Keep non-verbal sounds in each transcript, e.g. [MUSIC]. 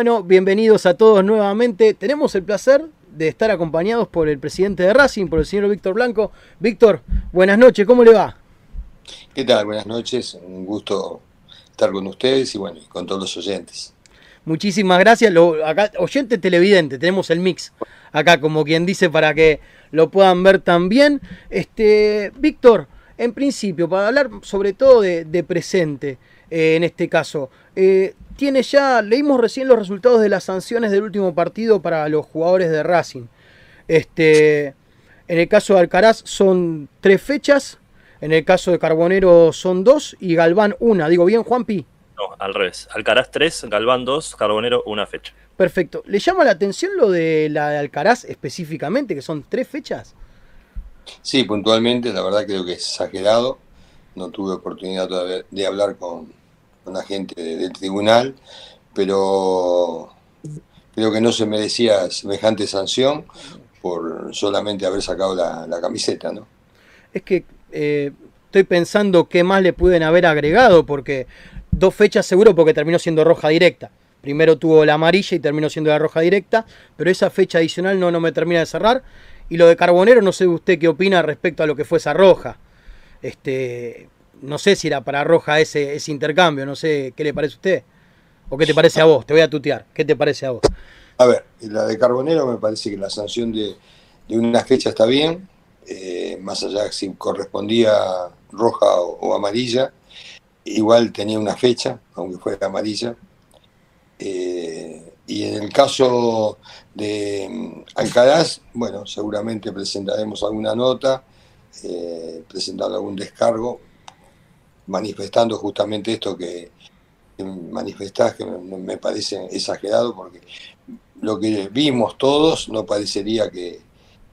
Bueno, bienvenidos a todos nuevamente. Tenemos el placer de estar acompañados por el presidente de Racing, por el señor Víctor Blanco. Víctor, buenas noches, ¿cómo le va? ¿Qué tal? Buenas noches, un gusto estar con ustedes y bueno, con todos los oyentes. Muchísimas gracias. Lo, acá, oyente televidente, tenemos el mix acá, como quien dice, para que lo puedan ver también. Este, Víctor, en principio, para hablar sobre todo de, presente, eh, en este caso, eh, tiene ya, leímos recién los resultados de las sanciones del último partido para los jugadores de Racing. Este, en el caso de Alcaraz son tres fechas, en el caso de Carbonero son dos y Galván una. ¿Digo bien, Juanpi? No, al revés. Alcaraz tres, Galván dos, Carbonero una fecha. Perfecto. ¿Le llama la atención lo de la de Alcaraz específicamente, que son tres fechas? Sí, puntualmente, la verdad creo que es exagerado. No tuve oportunidad todavía de hablar con, la gente del tribunal, pero creo que no se merecía semejante sanción por solamente haber sacado la, camiseta, ¿no? Es que eh, estoy pensando qué más le pueden haber agregado, porque dos fechas seguro porque terminó siendo roja directa. Primero tuvo la amarilla y terminó siendo la roja directa, pero esa fecha adicional no, no me termina de cerrar. Y lo de Carbonero, no sé usted qué opina respecto a lo que fue esa roja. Este, no sé si era para Roja ese, ese intercambio, no sé qué le parece a usted. ¿O qué te parece a vos? Te voy a tutear. ¿Qué te parece a vos? A ver, la de Carbonero me parece que la sanción de, una fecha está bien, eh, más allá si correspondía roja o, amarilla, igual tenía una fecha, aunque fuera amarilla. Eh, y en el caso de mm, Alcaraz, bueno, seguramente presentaremos alguna nota, eh, algún descargo, manifestando justamente esto que, manifestás, que me, parece exagerado, porque lo que vimos todos no parecería que,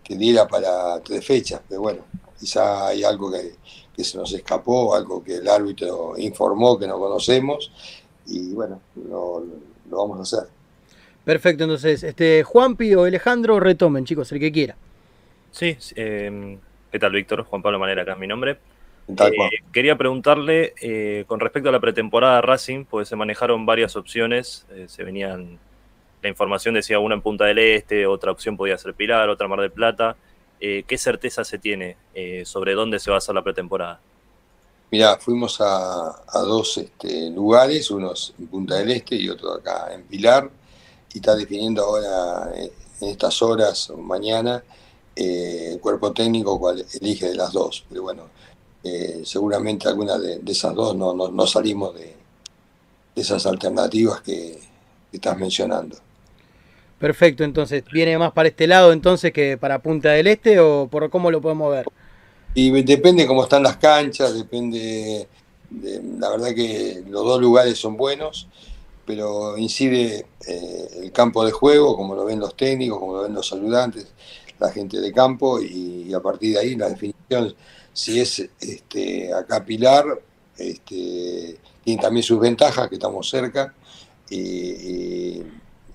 diera para tres fechas, pero bueno, quizá hay algo que, se nos escapó, algo que el árbitro informó que no conocemos, y bueno, lo, vamos a hacer. Perfecto, entonces, este Juanpi o Alejandro, retomen, chicos, el que quiera. Sí, eh, ¿qué tal, Víctor? Juan Pablo Manera, acá es mi nombre. Eh, quería preguntarle eh, con respecto a la pretemporada Racing, pues se manejaron varias opciones, eh, se venían, la información decía una en Punta del Este, otra opción podía ser Pilar, otra Mar del Plata. ¿Qué certeza se tiene sobre dónde se va a hacer la pretemporada? Mira, fuimos a, dos este, lugares, uno en Punta del Este y otro acá en Pilar, y está definiendo ahora en estas horas o mañana el cuerpo técnico cuál elige de las dos. Pero bueno, eh, seguramente alguna de, esas dos no, no, salimos de, esas alternativas que, estás mencionando. Perfecto, entonces, ¿viene más para este lado entonces que para Punta del Este o por cómo lo podemos ver? Y depende cómo están las canchas, depende, la verdad que los dos lugares son buenos, pero incide eh, el campo de juego, como lo ven los técnicos, como lo ven los saludantes, la gente de campo, y a partir de ahí la definición si es este, acá Pilar, este, tiene también sus ventajas, que estamos cerca, y,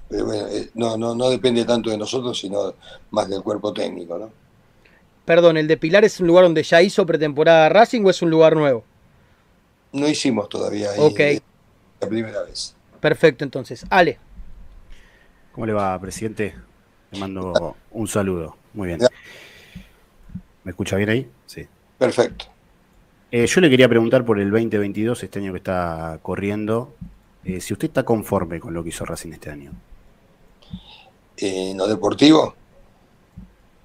pero bueno, no, no, no depende tanto de nosotros, sino más del cuerpo técnico. ¿no? Perdón, ¿el de Pilar es un lugar donde ya hizo pretemporada Racing o es un lugar nuevo? No hicimos todavía ahí, ok la primera vez. Perfecto, entonces. Ale. ¿Cómo le va, presidente? Le mando un saludo. Muy bien. ¿Me escucha bien ahí? Perfecto. Eh, yo le quería preguntar por el 2022, este año que está corriendo, eh, si usted está conforme con lo que hizo Racing este año. ¿En lo deportivo?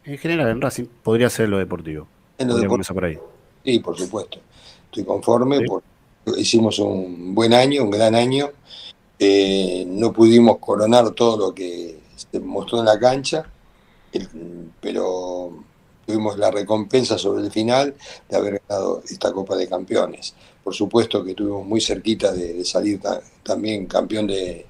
En general, en Racing podría ser lo deportivo. En lo deportivo. por ahí. Sí, por supuesto. Estoy conforme porque hicimos un buen año, un gran año. Eh, no pudimos coronar todo lo que se mostró en la cancha, pero tuvimos la recompensa sobre el final de haber ganado esta Copa de Campeones. Por supuesto que estuvimos muy cerquita de, salir también campeón de,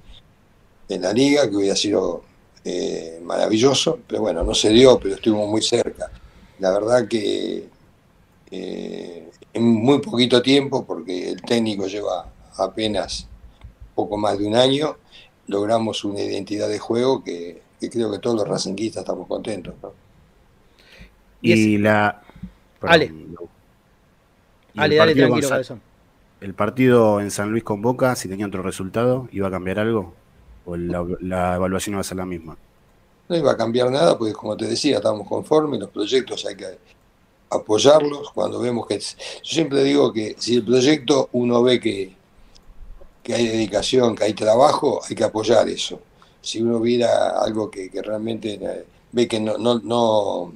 la liga, que hubiera sido eh, maravilloso, pero bueno, no se dio, pero estuvimos muy cerca. La verdad que eh, en muy poquito tiempo, porque el técnico lleva apenas poco más de un año, logramos una identidad de juego que, creo que todos los racinguistas estamos contentos. Y, la. Ale. Ale, dale, tranquilo, ¿El partido en San Luis con Boca, si tenía otro resultado, iba a cambiar algo? ¿O la, evaluación no va a ser la misma? No iba a cambiar nada, pues como te decía, estamos conformes, los proyectos hay que apoyarlos cuando vemos que... Yo siempre digo que si el proyecto uno ve que, que hay dedicación, que hay trabajo, hay que apoyar eso. Si uno viera algo que, realmente eh, ve que no, no, no,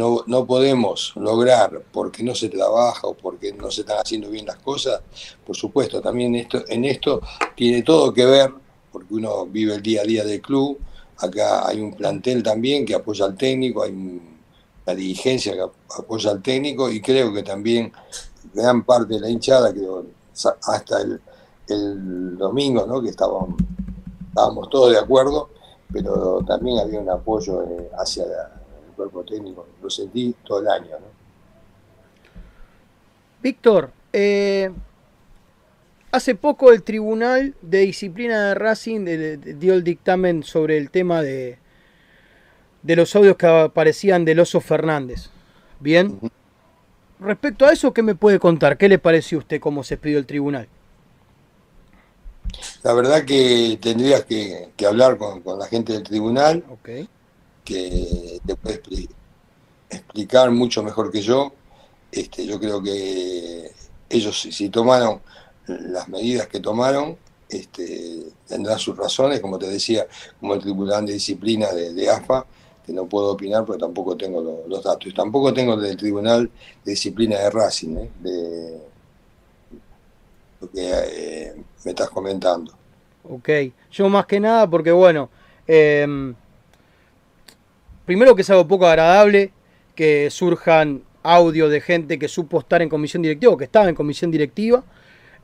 no, no podemos lograr porque no se trabaja o porque no se están haciendo bien las cosas, por supuesto, también esto, en esto tiene todo que ver, porque uno vive el día a día del club, acá hay un plantel también que apoya al técnico, hay la dirigencia que apoya al técnico y creo que también gran parte de la hinchada, creo, hasta el, domingo, ¿no? que estábamos, estábamos todos de acuerdo, pero también había un apoyo eh, hacia la, cuerpo técnico, lo sentí todo el año. Víctor, eh, hace poco el Tribunal de Disciplina de Racing dio el dictamen sobre el tema de, de los audios que aparecían del Oso Fernández. Bien. Respecto a eso, ¿qué me puede contar? ¿Qué le pareció a usted cómo se pidió el tribunal? La verdad que tendrías que, hablar con, la gente del tribunal. Okay que te puede explicar mucho mejor que yo. Este, yo creo que ellos, si tomaron las medidas que tomaron, este, tendrán sus razones, como te decía, como el Tribunal de Disciplina de, AFA, que no puedo opinar porque tampoco tengo los datos. Y tampoco tengo del Tribunal de Disciplina de Racing, ¿eh? de lo que eh, me estás comentando. Ok, yo más que nada porque bueno, eh, primero que es algo poco agradable que surjan audio de gente que supo estar en comisión directiva o que estaba en comisión directiva,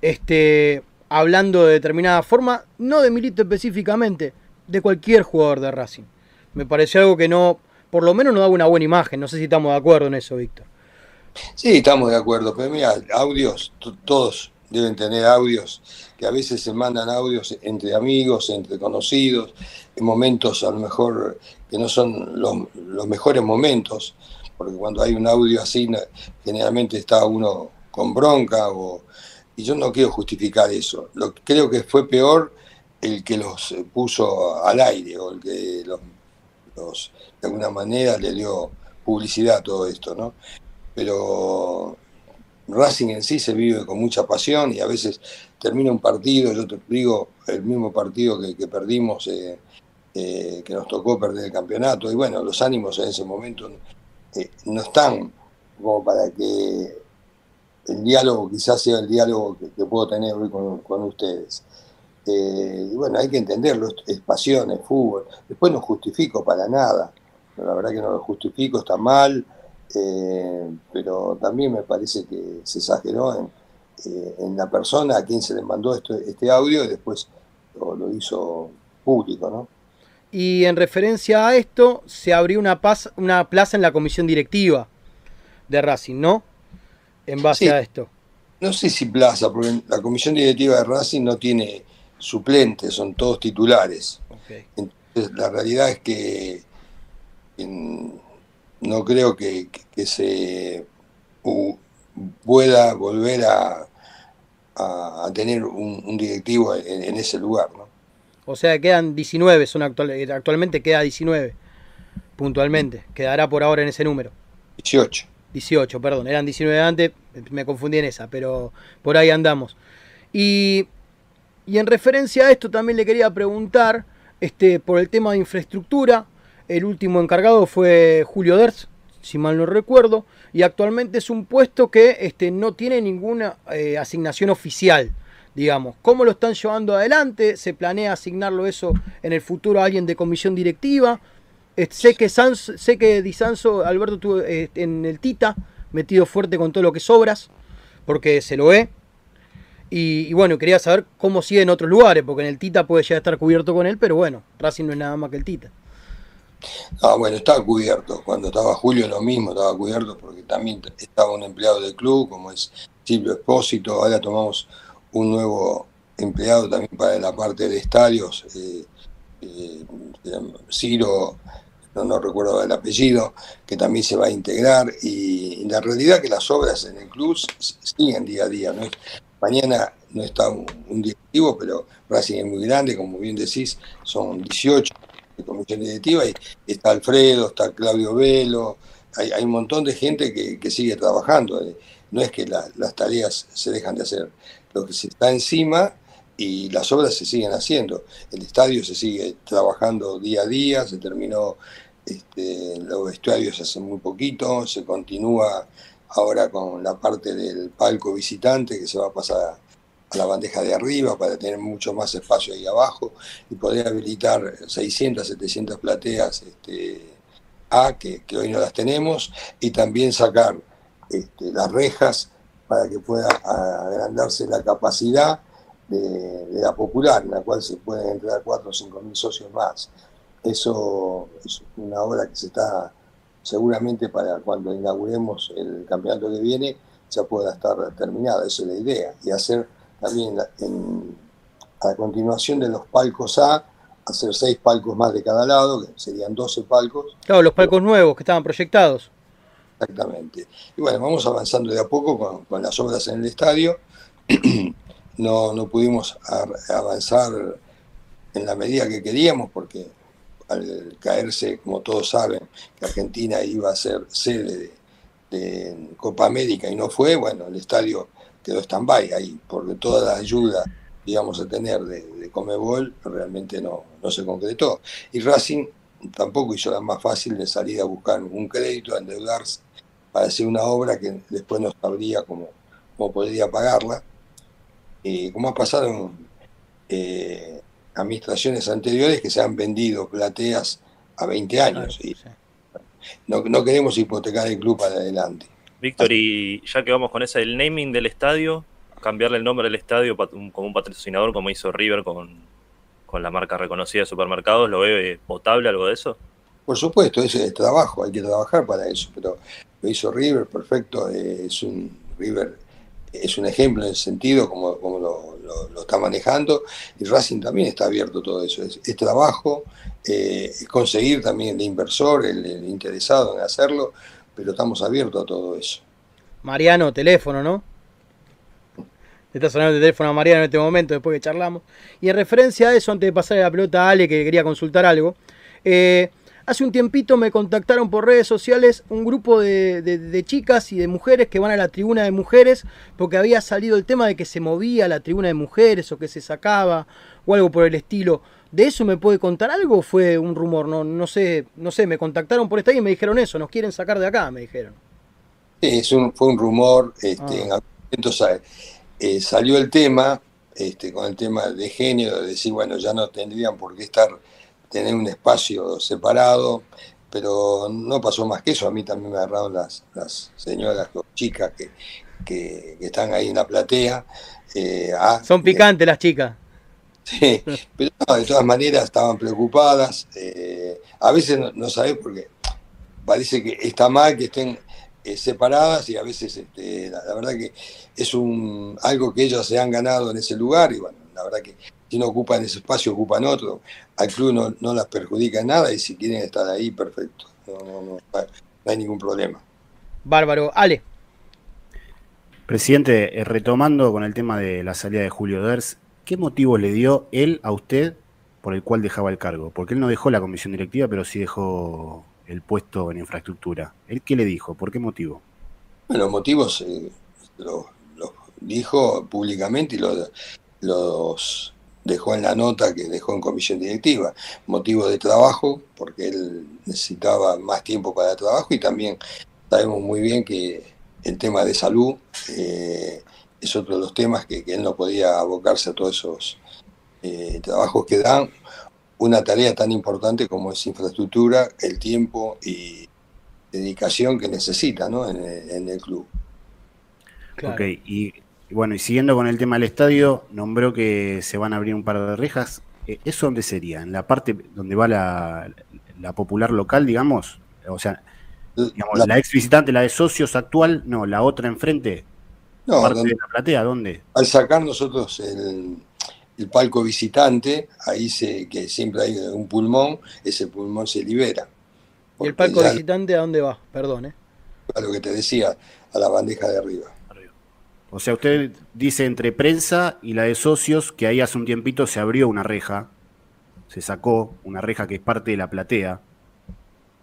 este, hablando de determinada forma, no de Milito específicamente, de cualquier jugador de Racing. Me parece algo que no, por lo menos no da una buena imagen. No sé si estamos de acuerdo en eso, Víctor. Sí, estamos de acuerdo, pero mira, audios, todos deben tener audios, que a veces se mandan audios entre amigos, entre conocidos, en momentos a lo mejor que no son los, mejores momentos, porque cuando hay un audio así, generalmente está uno con bronca, o, y yo no quiero justificar eso. Creo que fue peor el que los puso al aire, o el que los, de alguna manera le dio publicidad a todo esto, ¿no? Pero Racing en sí se vive con mucha pasión y a veces termina un partido, yo te digo, el mismo partido que, perdimos, eh, eh, que nos tocó perder el campeonato, y bueno, los ánimos en ese momento eh, no están como para que el diálogo quizás sea el diálogo que, puedo tener hoy con, ustedes. y bueno, hay que entenderlo, es pasión, es fútbol. Después no justifico para nada, la verdad que no lo justifico, está mal eh, pero también me parece que se exageró en, eh, la persona a quien se le mandó este audio y después lo, hizo público, ¿no? Y en referencia a esto, se abrió una, una plaza en la comisión directiva de Racing, ¿no? En base a esto. No sé si plaza, porque la comisión directiva de Racing no tiene suplentes, son todos titulares. Entonces, la realidad es que en, no creo que, se pueda volver a, a, tener un, directivo en, ese lugar. ¿no? O sea, quedan 19, son actual, actualmente queda 19, puntualmente. Quedará por ahora en ese número. 18. 18, perdón, eran 19 antes, me confundí en esa, pero por ahí andamos. Y, y en referencia a esto también le quería preguntar, este, por el tema de infraestructura, el último encargado fue Julio Derz, si mal no recuerdo, y actualmente es un puesto que este, no tiene ninguna eh, asignación oficial, digamos. ¿Cómo lo están llevando adelante? ¿Se planea asignarlo eso en el futuro a alguien de comisión directiva? Sé que sé que Di Sanso, Alberto estuvo eh, en el Tita, metido fuerte con todo lo que sobras, porque se lo ve. Y, y, bueno, quería saber cómo sigue en otros lugares, porque en el Tita puede ya estar cubierto con él, pero bueno, Racing no es nada más que el Tita. Ah, bueno, estaba cubierto. Cuando estaba Julio lo mismo, estaba cubierto porque también estaba un empleado del club, como es Silvio Espósito. Ahora tomamos un nuevo empleado también para la parte de estadios, eh, eh, Ciro, no, recuerdo el apellido, que también se va a integrar. Y, la realidad que las obras en el club siguen día a día. mañana no está un, directivo, pero Racing es muy grande, como bien decís, son 18 de comisión directiva y está Alfredo, está Claudio Velo, hay, un montón de gente que, sigue trabajando. Eh, no es que las tareas se dejan de hacer, lo que se está encima y las obras se siguen haciendo. El estadio se sigue trabajando día a día, se terminó este, los vestuarios hace muy poquito, se continúa ahora con la parte del palco visitante que se va a pasar la bandeja de arriba para tener mucho más espacio ahí abajo y poder habilitar 600, 700 plateas este, A, que, hoy no las tenemos, y también sacar este, las rejas para que pueda agrandarse la capacidad de, la popular, en la cual se pueden entrar 4 o 5 mil socios más. Eso es una obra que se está seguramente para cuando inauguremos el campeonato que viene ya pueda estar terminada, esa es la idea, y hacer también a continuación de los palcos A, hacer seis palcos más de cada lado, que serían 12 palcos. Claro, los palcos nuevos que estaban proyectados. Exactamente. Y bueno, vamos avanzando de a poco con, las obras en el estadio. [CLEARS THROAT] no, no pudimos avanzar en la medida que queríamos porque al caerse, como todos saben, que Argentina iba a ser sede de, Copa América y no fue, bueno, el estadio quedó stand-by ahí, porque toda la ayuda que íbamos a tener de, de Comebol realmente no, no se concretó. Y Racing tampoco hizo la más fácil de salir a buscar un crédito, a endeudarse para hacer una obra que después no sabría cómo, cómo podría pagarla. Como ha pasado en, eh, administraciones anteriores que se han vendido plateas a 20 años. y no, no, queremos hipotecar el club para adelante. Víctor, y ya que vamos con ese, el naming del estadio, cambiarle el nombre del estadio como un patrocinador, como hizo River con, con la marca reconocida de supermercados, ¿lo ve potable algo de eso? Por supuesto, es trabajo, hay que trabajar para eso, pero lo hizo River, perfecto, eh, es un River es un ejemplo en ese sentido, como, como lo, está manejando, y Racing también está abierto todo eso. Es, trabajo, eh, es conseguir también el inversor, el, interesado en hacerlo, pero estamos abiertos a todo eso. Mariano, teléfono, ¿no? Está sonando el teléfono a Mariano en este momento, después que charlamos. Y en referencia a eso, antes de pasar la pelota a Ale, que quería consultar algo, eh, Hace un tiempito me contactaron por redes sociales un grupo de, chicas y de mujeres que van a la tribuna de mujeres porque había salido el tema de que se movía la tribuna de mujeres o que se sacaba o algo por el estilo. ¿De eso me puede contar algo fue un rumor? No, no sé, no sé, me contactaron por esta y me dijeron eso, nos quieren sacar de acá, me dijeron. es un, fue un rumor, este, ah. en eh, salió el tema, este, con el tema de género, de decir, bueno, ya no tendrían por qué estar tener un espacio separado, pero no pasó más que eso. A mí también me agarraron las, las señoras, las chicas que, que, están ahí en la platea. Eh, Son picantes las chicas. Sí, pero de todas maneras estaban preocupadas. Eh, a veces no, no sabés porque parece que está mal que estén eh, separadas y a veces este, la, verdad que es un algo que ellas se han ganado en ese lugar y bueno, la verdad que si no ocupan ese espacio, ocupan otro. Al club no, no las perjudica nada y si quieren estar ahí, perfecto. No, no, no, no hay ningún problema. Bárbaro. Ale. Presidente, eh, retomando con el tema de la salida de Julio Ders, ¿qué motivo le dio él a usted por el cual dejaba el cargo? Porque él no dejó la comisión directiva, pero sí dejó el puesto en infraestructura. ¿Él qué le dijo? ¿Por qué motivo? Bueno, motivos eh, los, dijo públicamente y los, dejó en la nota que dejó en comisión directiva. Motivo de trabajo, porque él necesitaba más tiempo para el trabajo y también sabemos muy bien que el tema de salud eh, es otro de los temas que, él no podía abocarse a todos esos eh, trabajos que dan una tarea tan importante como es infraestructura, el tiempo y dedicación que necesita ¿no? en, el, club. Ok, y bueno, y siguiendo con el tema del estadio, nombró que se van a abrir un par de rejas. Eh, ¿Eso dónde sería? ¿En la parte donde va la, popular local, digamos? O sea, la, ex visitante, la de socios actual, no, la otra enfrente. No, parte de la platea, ¿dónde? Al sacar nosotros el, el palco visitante, ahí se, que siempre hay un pulmón, ese pulmón se libera. ¿Y el palco visitante a dónde va? Perdón, ¿eh? A lo que te decía, a la bandeja de arriba. O sea, usted dice entre prensa y la de socios que ahí hace un tiempito se abrió una reja, se sacó una reja que es parte de la platea,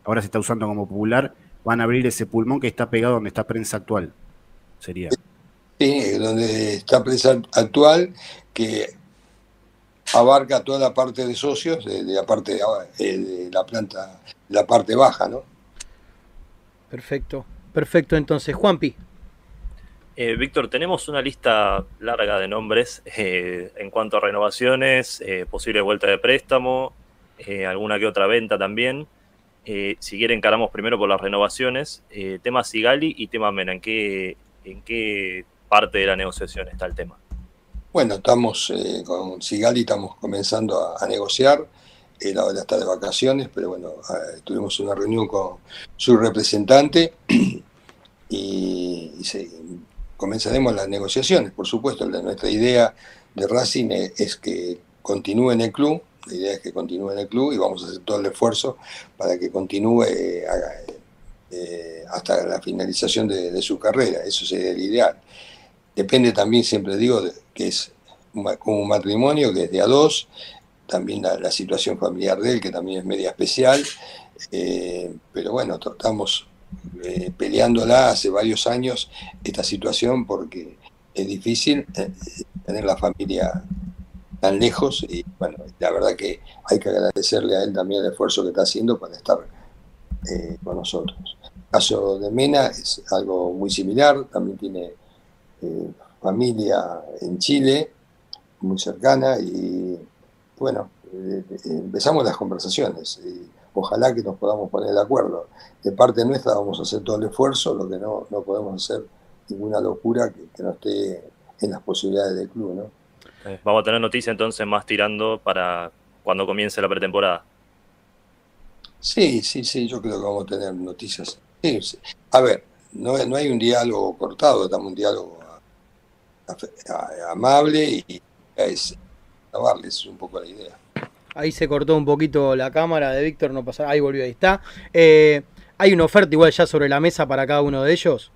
ahora se está usando como popular, van a abrir ese pulmón que está pegado donde está prensa actual, sería. Sí, donde está prensa actual, que abarca toda la parte de socios, de, la parte eh, de, la planta, la parte baja, ¿no? Perfecto, perfecto. Entonces, Juanpi. Eh, Víctor, tenemos una lista larga de nombres eh, en cuanto a renovaciones, posible vuelta de préstamo, alguna que otra venta también. si quieren, encaramos primero por las renovaciones. tema Sigali y tema Mena. ¿En qué, ¿En qué parte de la negociación está el tema? Bueno, estamos eh, con Sigali, estamos comenzando a, negociar. Él ahora está de vacaciones, pero bueno, eh, tuvimos una reunión con su representante [CLEARS THROAT] y, comenzaremos las negociaciones. Por supuesto, nuestra idea de Racing es, que continúe en el club, la idea es que continúe en el club y vamos a hacer todo el esfuerzo para que continúe eh, hasta la finalización de, su carrera. Eso sería el ideal. Depende también, siempre digo, que es como un matrimonio que es de a dos, también la, situación familiar de él, que también es media especial, eh, pero bueno, estamos eh, peleándola hace varios años esta situación porque es difícil eh, tener la familia tan lejos y bueno, la verdad que hay que agradecerle a él también el esfuerzo que está haciendo para estar con nosotros. El caso de Mena es algo muy similar, también tiene familia en Chile, muy cercana, y bueno, eh, eh, empezamos las conversaciones. Y ojalá que nos podamos poner de acuerdo. De parte nuestra vamos a hacer todo el esfuerzo, lo que no, no podemos hacer ninguna locura que, no esté en las posibilidades del club. ¿no? Eh, vamos a tener noticias entonces más tirando para cuando comience la pretemporada. Sí, sí, sí, yo creo que vamos a tener noticias. A ver, no, no hay un diálogo cortado, estamos un diálogo amable y es es un poco la idea. Ahí se cortó un poquito la cámara de Víctor, no pasa, ahí volvió, ahí está. Eh, ¿Hay una oferta igual ya sobre la mesa para cada uno de ellos?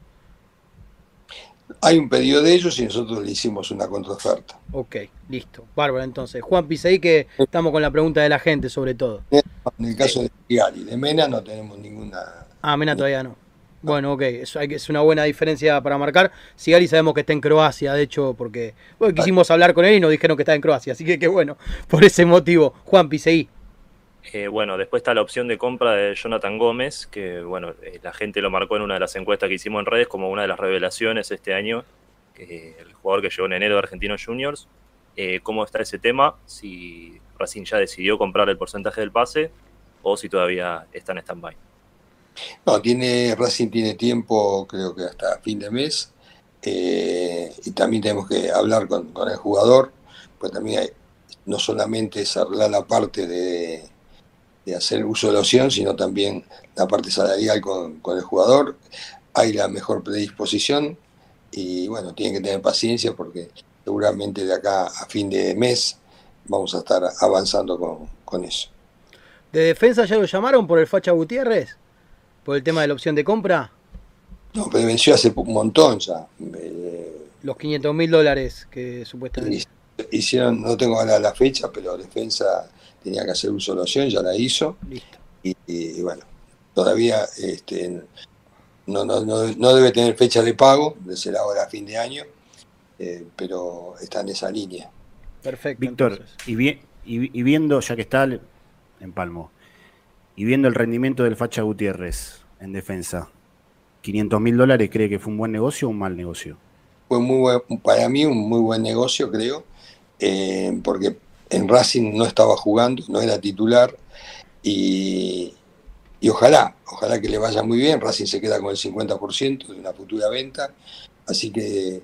Hay un pedido de ellos y nosotros le hicimos una contraoferta. Ok, listo. Bárbaro, entonces. Juan Piseí, que estamos con la pregunta de la gente sobre todo. En el caso de Gary, de Mena no tenemos ninguna... Ah, Mena todavía no. Bueno, ok, eso es una buena diferencia para marcar. Sigali sabemos que está en Croacia, de hecho, porque quisimos hablar con él y nos dijeron que está en Croacia, así que qué bueno, [LAUGHS] por ese motivo. Juan Piseí. Eh, bueno, después está la opción de compra de Jonathan Gómez, que bueno, eh, la gente lo marcó en una de las encuestas que hicimos en redes como una de las revelaciones este año, que el jugador que llegó en enero de Argentinos Juniors. Eh, ¿Cómo está ese tema? Si Racing ya decidió comprar el porcentaje del pase o si todavía está en stand-by. No, tiene, Racing tiene tiempo, creo que hasta fin de mes, eh, y también tenemos que hablar con, el jugador, pues también hay, no solamente es arreglar la parte de, hacer uso de la opción, sino también la parte salarial con, el jugador. Hay la mejor predisposición y bueno, tienen que tener paciencia porque seguramente de acá a fin de mes vamos a estar avanzando con, con eso. ¿De defensa ya lo llamaron por el Facha Gutiérrez? Por el tema de la opción de compra? No, pero venció hace un montón ya. Los 500 mil dólares que supuestamente. Hicieron, no tengo ahora la fecha, pero defensa tenía que hacer uso de la opción, ya la hizo. Listo. Y, bueno, todavía este, no, no, debe tener fecha de pago, de ser ahora a fin de año, eh, pero está en esa línea. Perfecto. Víctor, y, y, viendo, ya que está en Palmo, y viendo el rendimiento del Facha Gutiérrez en defensa, ¿500 mil dólares cree que fue un buen negocio o un mal negocio? Fue muy para mí un muy buen negocio, creo, eh, porque en Racing no estaba jugando, no era titular y, y ojalá, ojalá que le vaya muy bien. Racing se queda con el 50% de una futura venta, así que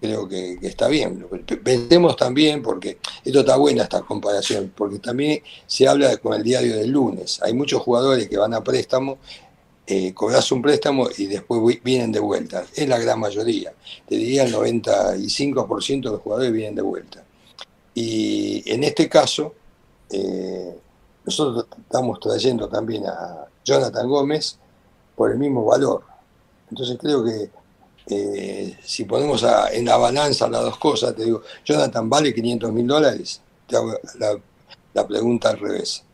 creo que, está bien. Pensemos también, porque esto está buena esta comparación, porque también se habla con el diario del lunes. Hay muchos jugadores que van a préstamo, eh, cobras un préstamo y después vienen de vuelta. Es la gran mayoría. Te diría el 95% de los jugadores vienen de vuelta. Y en este caso, eh, nosotros estamos trayendo también a Jonathan Gómez por el mismo valor. Entonces creo que eh, si ponemos en la balanza las dos cosas, te digo, Jonathan, ¿vale 500 mil dólares? Te hago la, pregunta al revés.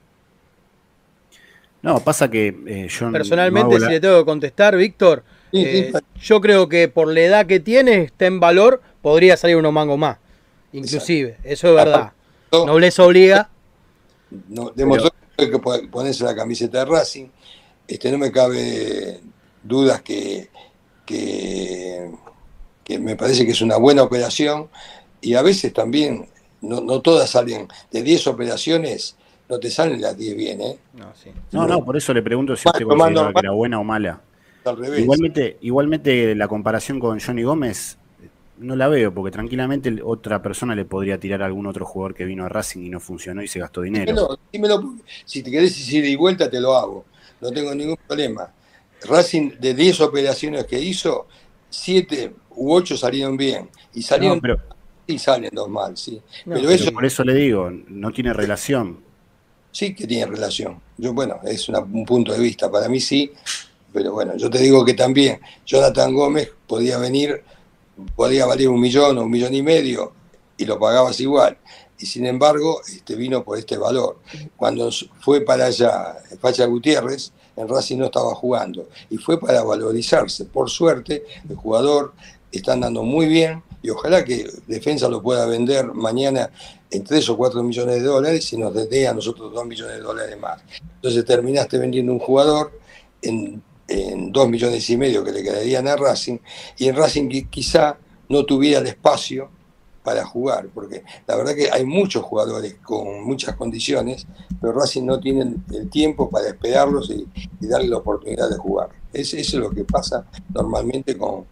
No, pasa que eh, yo Personalmente, si le tengo que contestar, Víctor, eh, yo creo que por la edad que tiene, está en valor, podría salir unos mangos más. Inclusive, eso es verdad. No, les obliga. No, demostró que ponerse la camiseta de Racing. Este, no me cabe dudas que que, me parece que es una buena operación y a veces también, no, todas salen, de 10 operaciones no te salen las 10 bien, ¿eh? No, no, por eso le pregunto si usted considera que era buena o mala. Igualmente, igualmente la comparación con Johnny Gómez no la veo, porque tranquilamente otra persona le podría tirar a algún otro jugador que vino a Racing y no funcionó y se gastó dinero. si te querés decir de vuelta, te lo hago. No tengo ningún problema. Racing, de 10 operaciones que hizo, 7 u 8 salieron bien. Y salieron. pero, y salen dos mal, sí. pero, eso, por eso le digo, no tiene relación. Sí que tiene relación. Yo, bueno, es un punto de vista. Para mí sí, pero bueno, yo te digo que también Jonathan Gómez podía venir, podía valer un millón o un millón y medio y lo pagabas igual. Y sin embargo, este vino por este valor. Cuando fue para allá Facha Gutiérrez, en Racing no estaba jugando y fue para valorizarse. Por suerte, el jugador está andando muy bien y ojalá que Defensa lo pueda vender mañana en 3 o 4 millones de dólares y nos dé a nosotros 2 millones de dólares más. Entonces terminaste vendiendo un jugador en, en 2 millones y medio que le quedarían a Racing y en Racing quizá no tuviera el espacio para jugar, porque la verdad que hay muchos jugadores con muchas condiciones, pero Racing no tiene el tiempo para esperarlos y, darle la oportunidad de jugar. eso es lo que pasa normalmente con,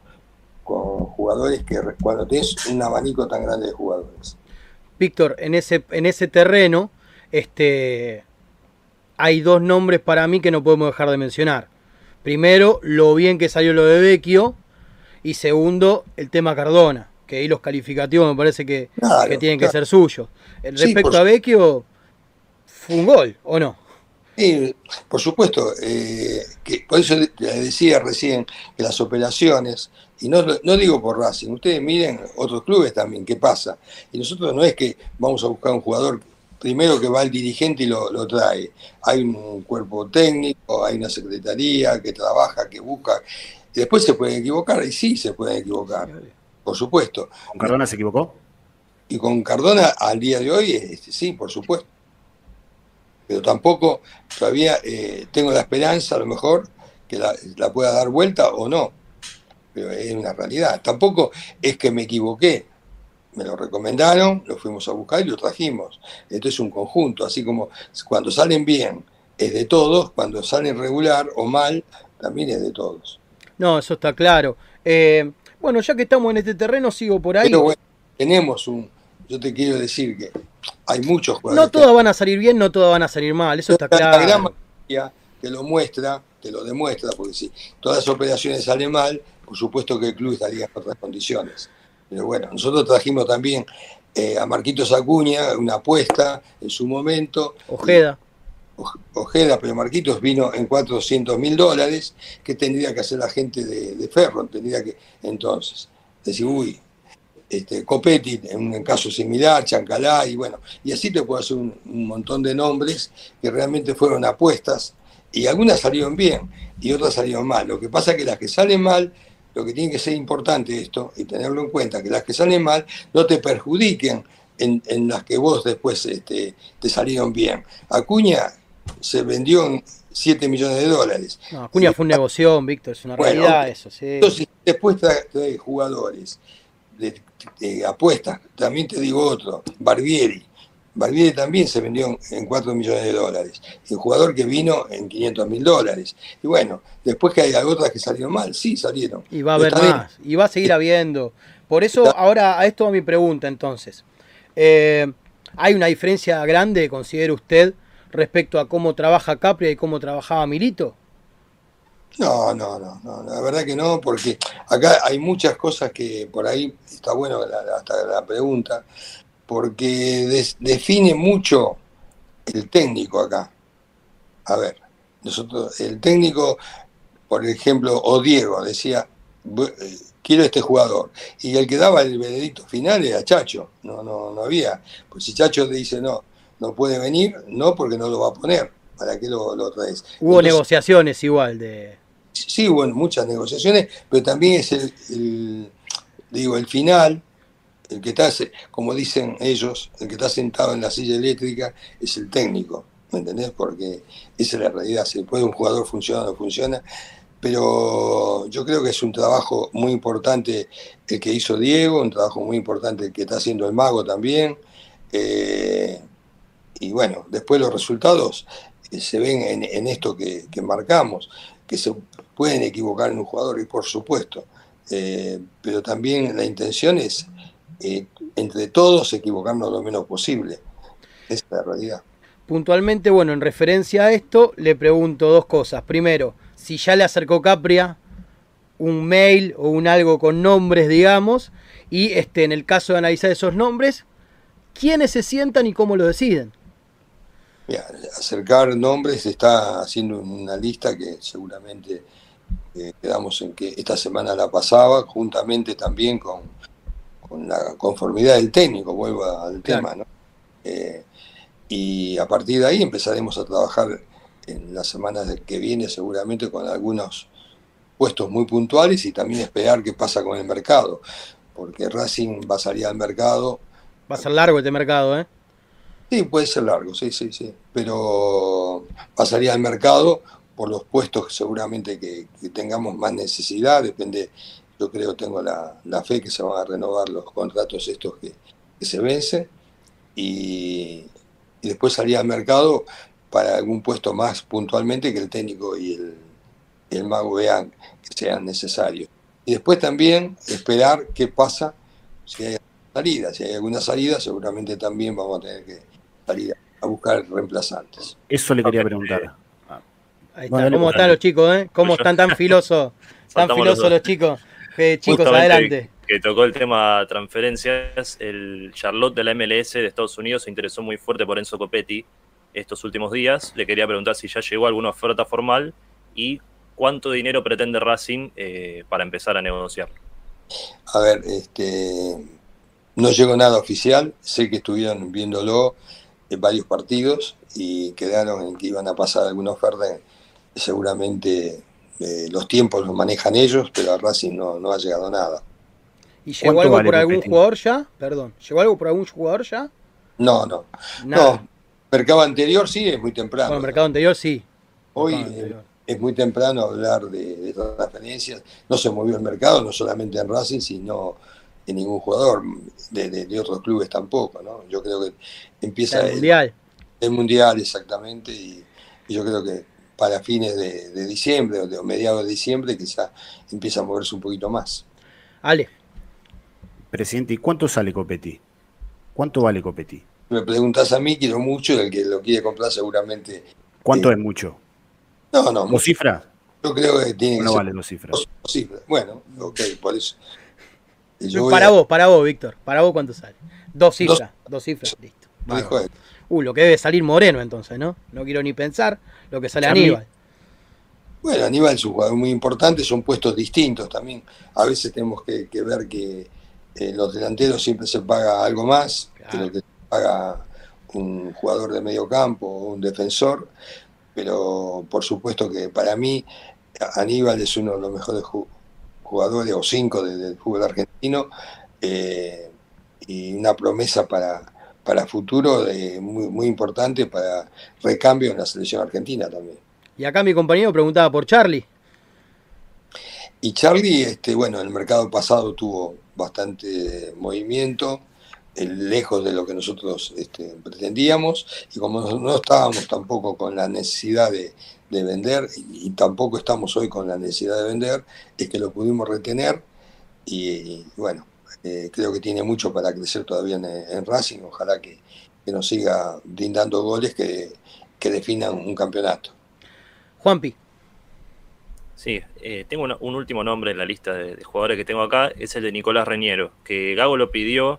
con jugadores que cuando tienes un abanico tan grande de jugadores. Víctor, en ese, en ese terreno, este, hay dos nombres para mí que no podemos dejar de mencionar. Primero, lo bien que salió lo de Vecchio, y segundo, el tema Cardona que ahí los calificativos me parece que, tienen que ser suyos. Respecto a Vecchio, fue un gol, ¿o no? Sí, por supuesto, eh, que por eso le decía recién que las operaciones, y no, no digo por Racing, ustedes miren otros clubes también, qué pasa. Y nosotros no es que vamos a buscar un jugador primero que va el dirigente y lo, lo, trae. Hay un cuerpo técnico, hay una secretaría que trabaja, que busca. Y después se pueden equivocar, y sí se pueden equivocar por supuesto. ¿Con Cardona se equivocó? Y con Cardona al día de hoy, este, sí, por supuesto. Pero tampoco todavía eh, tengo la esperanza, a lo mejor, que la, pueda dar vuelta o no. Pero es una realidad. Tampoco es que me equivoqué. Me lo recomendaron, lo fuimos a buscar y lo trajimos. Esto es un conjunto, así como cuando salen bien es de todos, cuando salen regular o mal también es de todos. No, eso está claro. Eh, bueno, ya que estamos en este terreno, sigo por ahí. Pero bueno, tenemos un. Yo te quiero decir que hay muchos jugadores. No todas van a salir bien, no todas van a salir mal, eso está claro. La gran mayoría te lo muestra, te lo demuestra, porque si todas las operaciones salen mal, por supuesto que el club estaría en otras condiciones. Pero bueno, nosotros trajimos también eh, a Marquitos Acuña, una apuesta en su momento. Ojeda. Ojeda, pero Marquitos vino en 400 mil dólares, que tendría que hacer la gente de, Ferro? Tendría que, entonces, decir, uy, este, Copetti en un caso similar, Chancalá, y bueno, y así te puedo hacer un, montón de nombres que realmente fueron apuestas, y algunas salieron bien, y otras salieron mal. Lo que pasa es que las que salen mal, lo que tiene que ser importante esto, y tenerlo en cuenta, que las que salen mal no te perjudiquen en, las que vos después este, te salieron bien. Acuña se vendió en 7 millones de dólares. No, Acuña fue un negocio, Víctor, es una realidad eso, sí. Entonces, después trae jugadores de, apuestas, también te digo otro, Barbieri. Barbieri también se vendió en 4 millones de dólares. El jugador que vino en 500 mil dólares. Y bueno, después que hay otras que salieron mal, sí salieron. Y va a haber más, y va a seguir habiendo. Por eso, ahora a esto va mi pregunta entonces. Eh, ¿Hay una diferencia grande, considera usted, respecto a cómo trabaja Capria y cómo trabajaba Milito? No, no, no, no, la verdad que no, porque acá hay muchas cosas que por ahí está bueno hasta la pregunta, porque define mucho el técnico acá. A ver, nosotros, el técnico, por ejemplo, o Diego decía, eh, quiero este jugador. Y el que daba el veredicto final era Chacho, no, no, no había. Pues si Chacho dice no, no puede venir, no porque no lo va a poner. ¿Para qué lo, lo traes? Hubo negociaciones igual de. Sí, hubo muchas negociaciones, pero también es el, digo, el final, el que está, como dicen ellos, el que está sentado en la silla eléctrica es el técnico, ¿me entendés? Porque esa es la realidad, si puede un jugador funciona o no funciona, pero yo creo que es un trabajo muy importante el que hizo Diego, un trabajo muy importante el que está haciendo el mago también. Eh, y bueno, después los resultados eh, se ven en, esto que, marcamos, que se pueden equivocar en un jugador, y por supuesto, eh, pero también la intención es entre todos equivocarnos lo menos posible. Esa es la realidad. Puntualmente, bueno, en referencia a esto, le pregunto dos cosas. Primero, si ya le acercó Capria un mail o un algo con nombres, digamos, y este, en el caso de analizar esos nombres, ¿quiénes se sientan y cómo lo deciden? Acercar nombres está haciendo una lista que seguramente eh, quedamos en que esta semana la pasaba, juntamente también con, con la conformidad del técnico, vuelvo al tema, ¿no? Eh, y a partir de ahí empezaremos a trabajar en las semanas que viene seguramente con algunos puestos muy puntuales y también esperar qué pasa con el mercado, porque Racing va a salir al mercado. Va a ser largo este mercado, ¿eh? Sí, puede ser largo, sí, sí, sí, pero va a salir al mercado por los puestos que seguramente que, tengamos más necesidad, depende, yo creo, tengo la, fe que se van a renovar los contratos estos que, se vencen y, después salir al mercado para algún puesto más puntualmente que el técnico y el, mago vean que sean necesarios. Y después también esperar qué pasa si hay salida. Si hay alguna salida, seguramente también vamos a tener que salir a buscar reemplazantes. Eso le quería preguntar. Ahí está. ¿Cómo están los chicos? Eh? ¿Cómo están tan filosos? [LAUGHS] Tan filosos los chicos. chicos, adelante. Que tocó el tema transferencias, el Charlotte de la MLS de Estados Unidos se interesó muy fuerte por Enzo Copetti, estos últimos días. Le quería preguntar si ya llegó alguna oferta formal y cuánto dinero pretende Racing eh, para empezar a negociar. A ver, este, no llegó nada oficial. Sé que estuvieron viéndolo en varios partidos y quedaron en que iban a pasar alguna oferta. Seguramente eh, los tiempos los manejan ellos, pero a Racing no, no ha llegado nada. ¿Y llegó algo por algún jugador ya? Perdón, ¿llegó algo por algún jugador ya? No, no. No, Mercado anterior sí, es muy temprano. Bueno, mercado anterior sí. Hoy es muy temprano hablar de, transferencias. No se movió el mercado, no solamente en Racing, sino ningún jugador, de, otros clubes tampoco. ¿no? Yo creo que empieza el, Mundial. El Mundial, exactamente, y, yo creo que para fines de, diciembre o de mediados de diciembre quizá empieza a moverse un poquito más. Ale. Presidente, ¿y cuánto sale Copetti? ¿Cuánto vale Copetti? me preguntas a mí, quiero mucho, el que lo quiere comprar seguramente. ¿Cuánto eh, es mucho? No, no. ¿Dos cifras? Yo creo que tiene no vale dos cifras. Dos, cifras. Bueno, ok, por eso. Para vos, para vos, Víctor. Para vos, ¿cuánto sale? Dos cifras. Dos, cifras, listo. Uh, lo que debe salir Moreno entonces, ¿no? No quiero ni pensar lo que sale Aníbal. Bueno, Aníbal es un jugador muy importante, son puestos distintos también. A veces tenemos que, ver que eh, los delanteros siempre se paga algo más lo que haga un jugador de medio campo o un defensor, pero por supuesto que para mí Aníbal es uno de los mejores jugadores o cinco del fútbol argentino eh, y una promesa para, para futuro de, muy, muy importante para recambio en la selección argentina también. Y acá mi compañero preguntaba por Charlie. Y Charlie, este, bueno, en el mercado pasado tuvo bastante movimiento, lejos de lo que nosotros este, pretendíamos y como no estábamos tampoco con la necesidad de, vender y, tampoco estamos hoy con la necesidad de vender, es que lo pudimos retener y, bueno, eh, creo que tiene mucho para crecer todavía en, Racing, ojalá que, nos siga brindando goles que, definan un campeonato. Juanpi. Sí, eh, tengo un último nombre en la lista de, de, jugadores que tengo acá, es el de Nicolás Reñero, que Gago lo pidió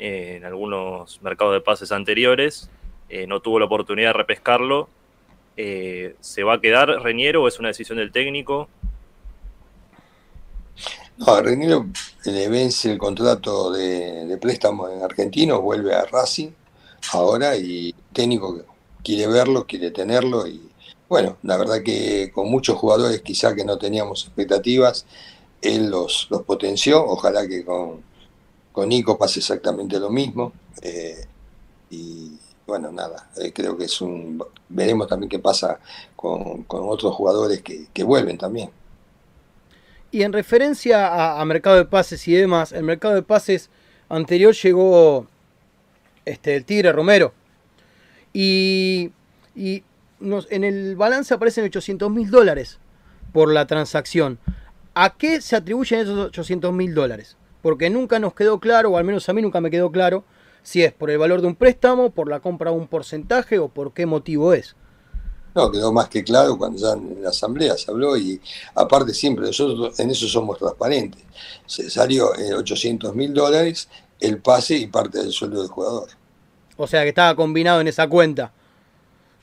en algunos mercados de pases anteriores, eh, no tuvo la oportunidad de repescarlo. Eh, ¿Se va a quedar Reñero o es una decisión del técnico? No, a Reguero le vence el contrato de, préstamo en Argentino, vuelve a Racing ahora y técnico quiere verlo, quiere tenerlo y bueno, la verdad que con muchos jugadores quizá que no teníamos expectativas, él los, los potenció, ojalá que con, con Nico pase exactamente lo mismo. Eh, y bueno, nada, eh, creo que es un... Veremos también qué pasa con, otros jugadores que, vuelven también. Y en referencia a, mercado de pases y demás, el mercado de pases anterior llegó este, el Tigre Romero. Y, y en el balance aparecen 800 mil dólares por la transacción. ¿A qué se atribuyen esos 800 mil dólares? Porque nunca nos quedó claro, o al menos a mí nunca me quedó claro, si es por el valor de un préstamo, por la compra de un porcentaje o por qué motivo es. No, quedó más que claro cuando ya en la asamblea se habló y aparte siempre nosotros en eso somos transparentes. Se salió 800 mil dólares el pase y parte del sueldo del jugador. O sea que estaba combinado en esa cuenta.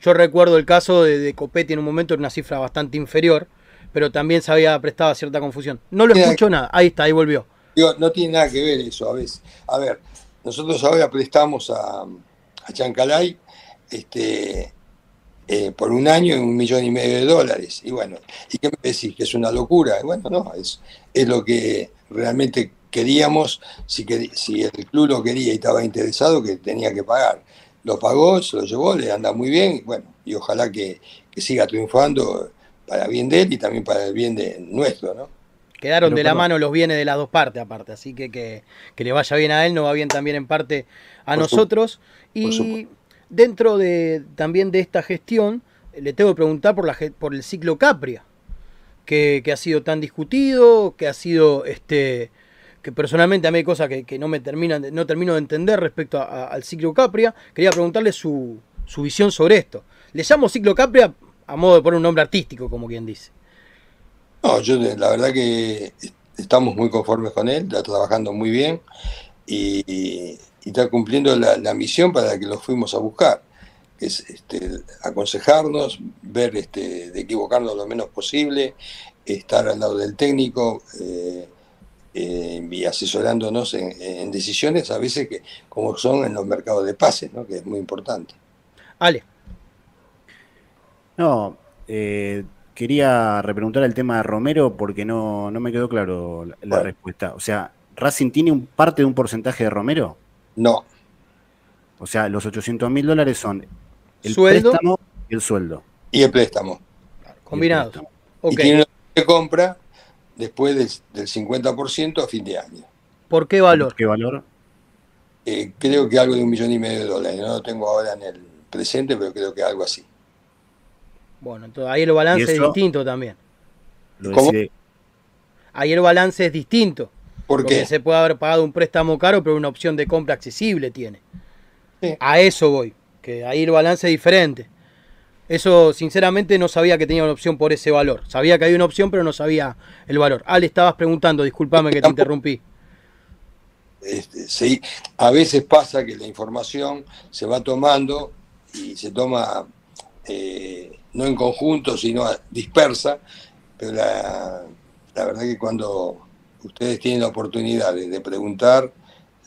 Yo recuerdo el caso de, de Copetti en un momento en una cifra bastante inferior, pero también se había prestado cierta confusión. No lo escucho nada. Ahí está, ahí volvió. no tiene nada que ver eso a veces. A ver, nosotros ahora prestamos a, a Chancalay este, eh, por un año en un millón y medio de dólares. Y bueno, ¿y qué me decís? ¿Que es una locura? bueno, no, es, es lo que realmente queríamos, si, si el club lo quería y estaba interesado, que tenía que pagar lo pagó, se lo llevó, le anda muy bien, y bueno, y ojalá que, siga triunfando para bien de él y también para el bien de nuestro, ¿no? Quedaron de la mano los bienes de las dos partes aparte, así que, que, le vaya bien a él, no va bien también en parte a nosotros. y dentro de también de esta gestión, le tengo que preguntar por, la, por el ciclo Capria, que, que ha sido tan discutido, que ha sido este que personalmente a mí hay cosas que, no me terminan, no termino de entender respecto al ciclo Capria. Quería preguntarle su, visión sobre esto. Le llamo ciclo Capria a modo de poner un nombre artístico, como quien dice. No, yo la verdad que estamos muy conformes con él, está trabajando muy bien y, está cumpliendo la, misión para la que lo fuimos a buscar, es este, aconsejarnos, ver este, de equivocarnos lo menos posible, estar al lado del técnico, eh, eh, y asesorándonos en, decisiones a veces que como son en los mercados de pases, ¿no? que es muy importante. Ale. No, eh, quería repreguntar el tema de Romero porque no, no me quedó claro la, respuesta. O sea, ¿Racing tiene un parte de un porcentaje de Romero? No. O sea, los 800 mil dólares son el préstamo y el sueldo. Y el préstamo. Combinados. Y tiene una compra después del, 50% a fin de año. ¿Por qué valor? ¿Qué valor? Eh, creo que algo de un millón y medio de dólares. No lo tengo ahora en el presente, pero creo que algo así. Bueno, entonces ahí el balance es distinto también. ¿Cómo? Ahí el balance es distinto. ¿Por porque se puede haber pagado un préstamo caro, pero una opción de compra accesible tiene. A eso voy, que ahí el balance es diferente. Eso, sinceramente, no sabía que tenía una opción por ese valor. Sabía que había una opción, pero no sabía el valor. Ale, estabas preguntando, discúlpame que te interrumpí. Este, sí, a veces pasa que la información se va tomando y se toma eh, no en conjunto, sino dispersa, pero la, verdad que cuando ustedes tienen la oportunidad de, preguntar,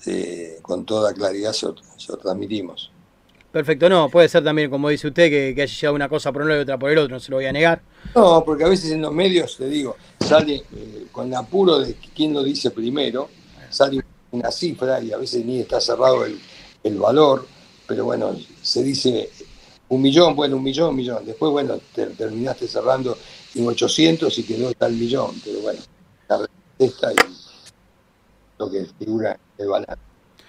eh, con toda claridad se, se lo transmitimos. Perfecto, no, puede ser también, como dice usted, que, haya llegado una cosa por un lado y otra por el otro, no se lo voy a negar. No, porque a veces en los medios, te digo, sale eh, con el apuro de quién lo dice primero, sale una cifra y a veces ni está cerrado el, valor, pero bueno, se dice un millón, bueno, un millón, un millón. Después, bueno, terminaste cerrando en 800 y quedó tal millón, pero bueno, la respuesta y lo que figura el balance.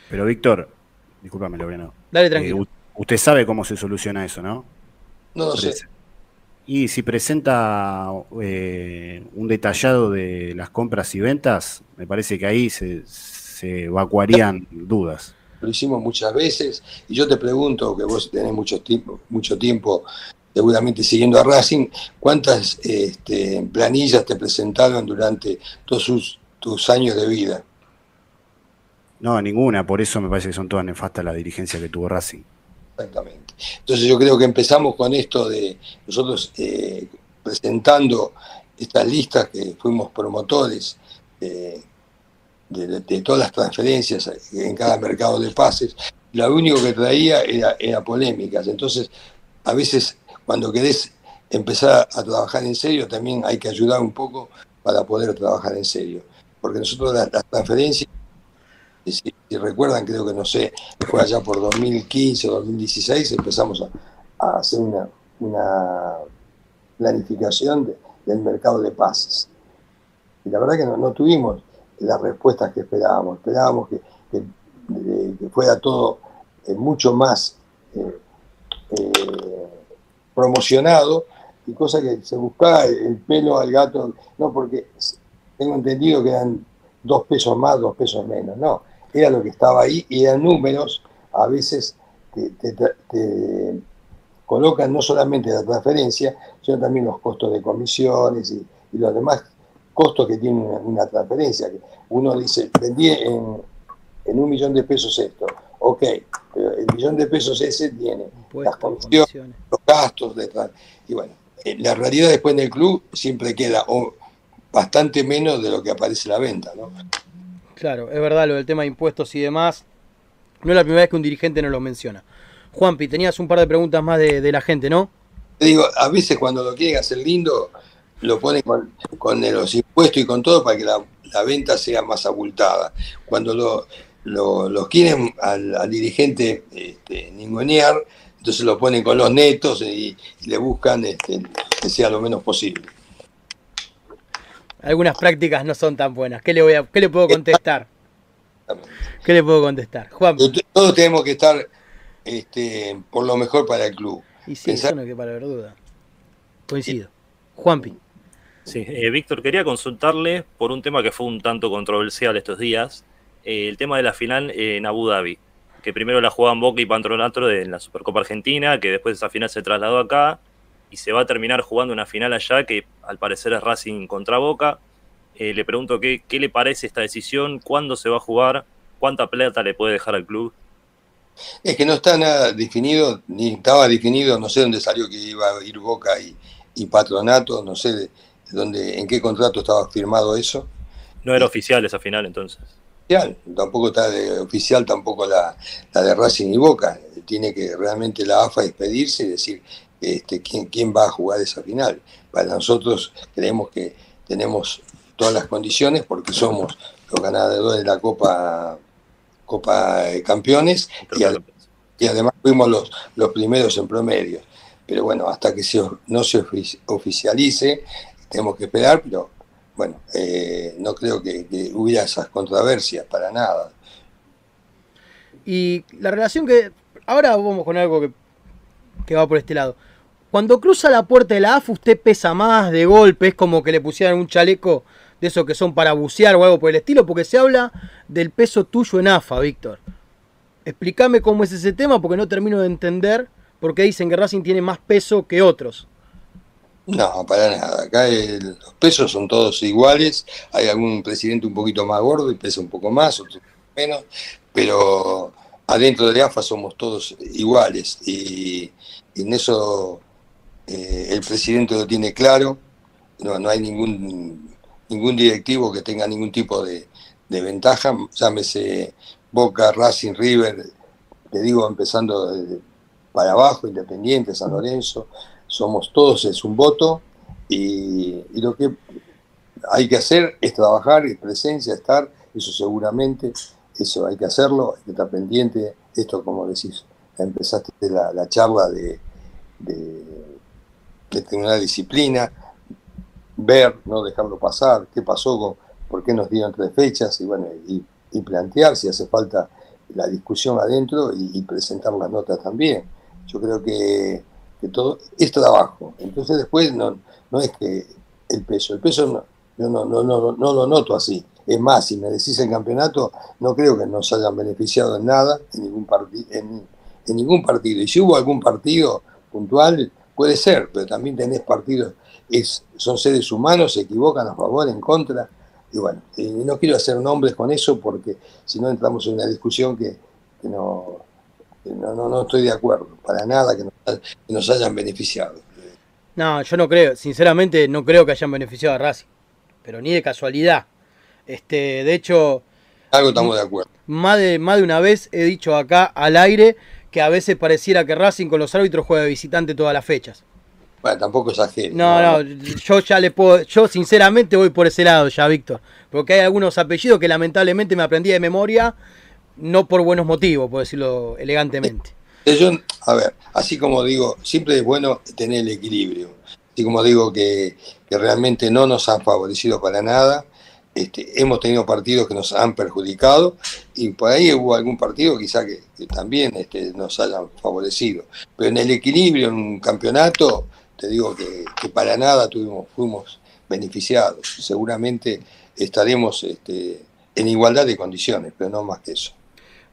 Pero Víctor, discúlpame, Loreno. Dale tranquilo. Eh, Usted sabe cómo se soluciona eso, ¿no? No lo sé. Y si presenta eh, un detallado de las compras y ventas, me parece que ahí se, evacuarían dudas. Lo hicimos muchas veces y yo te pregunto, que vos tenés mucho tiempo, mucho tiempo seguramente siguiendo a Racing, ¿cuántas este, planillas te presentaron durante todos tus años de vida? No, ninguna, por eso me parece que son todas nefastas la dirigencia que tuvo Racing. Exactamente. Entonces yo creo que empezamos con esto de nosotros eh, presentando estas listas que fuimos promotores de, todas las transferencias en cada mercado de pases, lo único que traía era, polémicas. Entonces, a veces cuando querés empezar a trabajar en serio, también hay que ayudar un poco para poder trabajar en serio. Porque nosotros las, transferencias, si, recuerdan, creo que no sé, fue allá por 2015 o 2016, empezamos a, hacer una planificación del mercado de pases. Y la verdad que no tuvimos las respuestas que esperábamos. Esperábamos que, fuera todo eh, mucho más eh, eh, promocionado y cosa que se buscaba el pelo al gato, no porque tengo entendido que eran dos pesos más, dos pesos menos, no, era lo que estaba ahí y eran números, a veces te, colocan no solamente la transferencia, sino también los costos de comisiones y los demás costos que tiene una, transferencia. Uno dice, vendí en, un millón de pesos esto. Ok, pero el millón de pesos ese tiene las comisiones, los gastos, de, y bueno, eh, la realidad después en el club siempre queda bastante menos de lo que aparece en la venta, ¿no? Claro, es verdad lo del tema de impuestos y demás. No es la primera vez que un dirigente nos lo menciona. Juanpi, tenías un par de preguntas más de, de la gente, ¿no? Te digo, a veces cuando lo quieren hacer lindo, lo ponen con, los impuestos y con todo para que la, venta sea más abultada. Cuando lo, lo, quieren al, dirigente este, ningunear, entonces lo ponen con los netos y, le buscan este, que sea lo menos posible. Algunas prácticas no son tan buenas. ¿Qué le, voy a, qué le puedo contestar? ¿Qué le puedo contestar? Juan. Todos tenemos que estar este, por lo mejor para el club. Y sí, eso no hay que para duda. Coincido. Juanpi. Sí, eh, Víctor, quería consultarle por un tema que fue un tanto controversial estos días, eh, el tema de la final en Abu Dhabi, que primero la jugaban Boca y Patronato de la Supercopa Argentina, que después esa final se trasladó acá y se va a terminar jugando una final allá que al parecer es Racing contra Boca. Eh, le pregunto qué, qué le parece esta decisión, cuándo se va a jugar, cuánta plata le puede dejar al club. Es que no está nada definido, ni estaba definido, no sé dónde salió que iba a ir Boca y, y Patronato, no sé donde, en qué contrato estaba firmado eso. No era oficial esa final entonces. Oficial, tampoco está de, oficial tampoco la, de Racing y Boca. Tiene que realmente la AFA despedirse y decir este, quién, quién va a jugar esa final. Para nosotros creemos que tenemos todas las condiciones porque somos los ganadores de la Copa Copa de Campeones y, además fuimos los, los primeros en promedio. Pero bueno, hasta que se, no se oficialice, tenemos que esperar, pero bueno, eh, no creo que, hubiera esas controversias para nada. Y la relación que. Ahora vamos con algo que, va por este lado. Cuando cruza la puerta de la AFA, usted pesa más de golpe, es como que le pusieran un chaleco de esos que son para bucear o algo por el estilo, porque se habla del peso tuyo en AFA, Víctor. Explícame cómo es ese tema, porque no termino de entender por qué dicen que Racing tiene más peso que otros. No, para nada. Acá los pesos son todos iguales. Hay algún presidente un poquito más gordo y pesa un poco más, otro menos, pero adentro de la AFA somos todos iguales y, en eso eh, el presidente lo tiene claro. No, no hay ningún, ningún directivo que tenga ningún tipo de, ventaja, llámese Boca, Racing, River, te digo empezando para abajo, Independiente, San Lorenzo, somos todos, es un voto y, lo que hay que hacer es trabajar, es presencia, estar, eso seguramente, eso hay que hacerlo, hay que estar pendiente, esto como decís, empezaste la, charla de, tener una disciplina, ver, no dejarlo pasar, qué pasó, con, por qué nos dieron tres fechas y bueno, y, plantear si hace falta la discusión adentro y, y presentar las notas también. Yo creo que que todo es trabajo. Entonces después no, no es que el peso, el peso no, yo no, no, no, no lo noto así. Es más, si me decís el campeonato, no creo que nos hayan beneficiado en nada, en ningún, en, en ningún partido. Y si hubo algún partido puntual, puede ser, pero también tenés partidos, es, son seres humanos, se equivocan a favor, en contra. Y bueno, no quiero hacer nombres con eso porque si no entramos en una discusión que no, no, no, no estoy de acuerdo, para nada que nos, hayan beneficiado. No, yo no creo, sinceramente no creo que hayan beneficiado a Racing, pero ni de casualidad. Este, de hecho... Algo estamos de acuerdo. Más de, más de una vez he dicho acá al aire que a veces pareciera que Racing con los árbitros juega de visitante todas las fechas. Bueno, tampoco exagere. No, no, yo ya le puedo, yo sinceramente voy por ese lado ya, Víctor. Porque hay algunos apellidos que lamentablemente me aprendí de memoria, no por buenos motivos, por decirlo elegantemente. Yo, a ver, así como digo, siempre es bueno tener el equilibrio. Así como digo que, realmente no nos han favorecido para nada, este, hemos tenido partidos que nos han perjudicado y por ahí hubo algún partido quizá que, también este, nos hayan favorecido. Pero en el equilibrio, en un campeonato, te digo que, para nada tuvimos, fuimos beneficiados. Seguramente estaremos este, en igualdad de condiciones, pero no más que eso.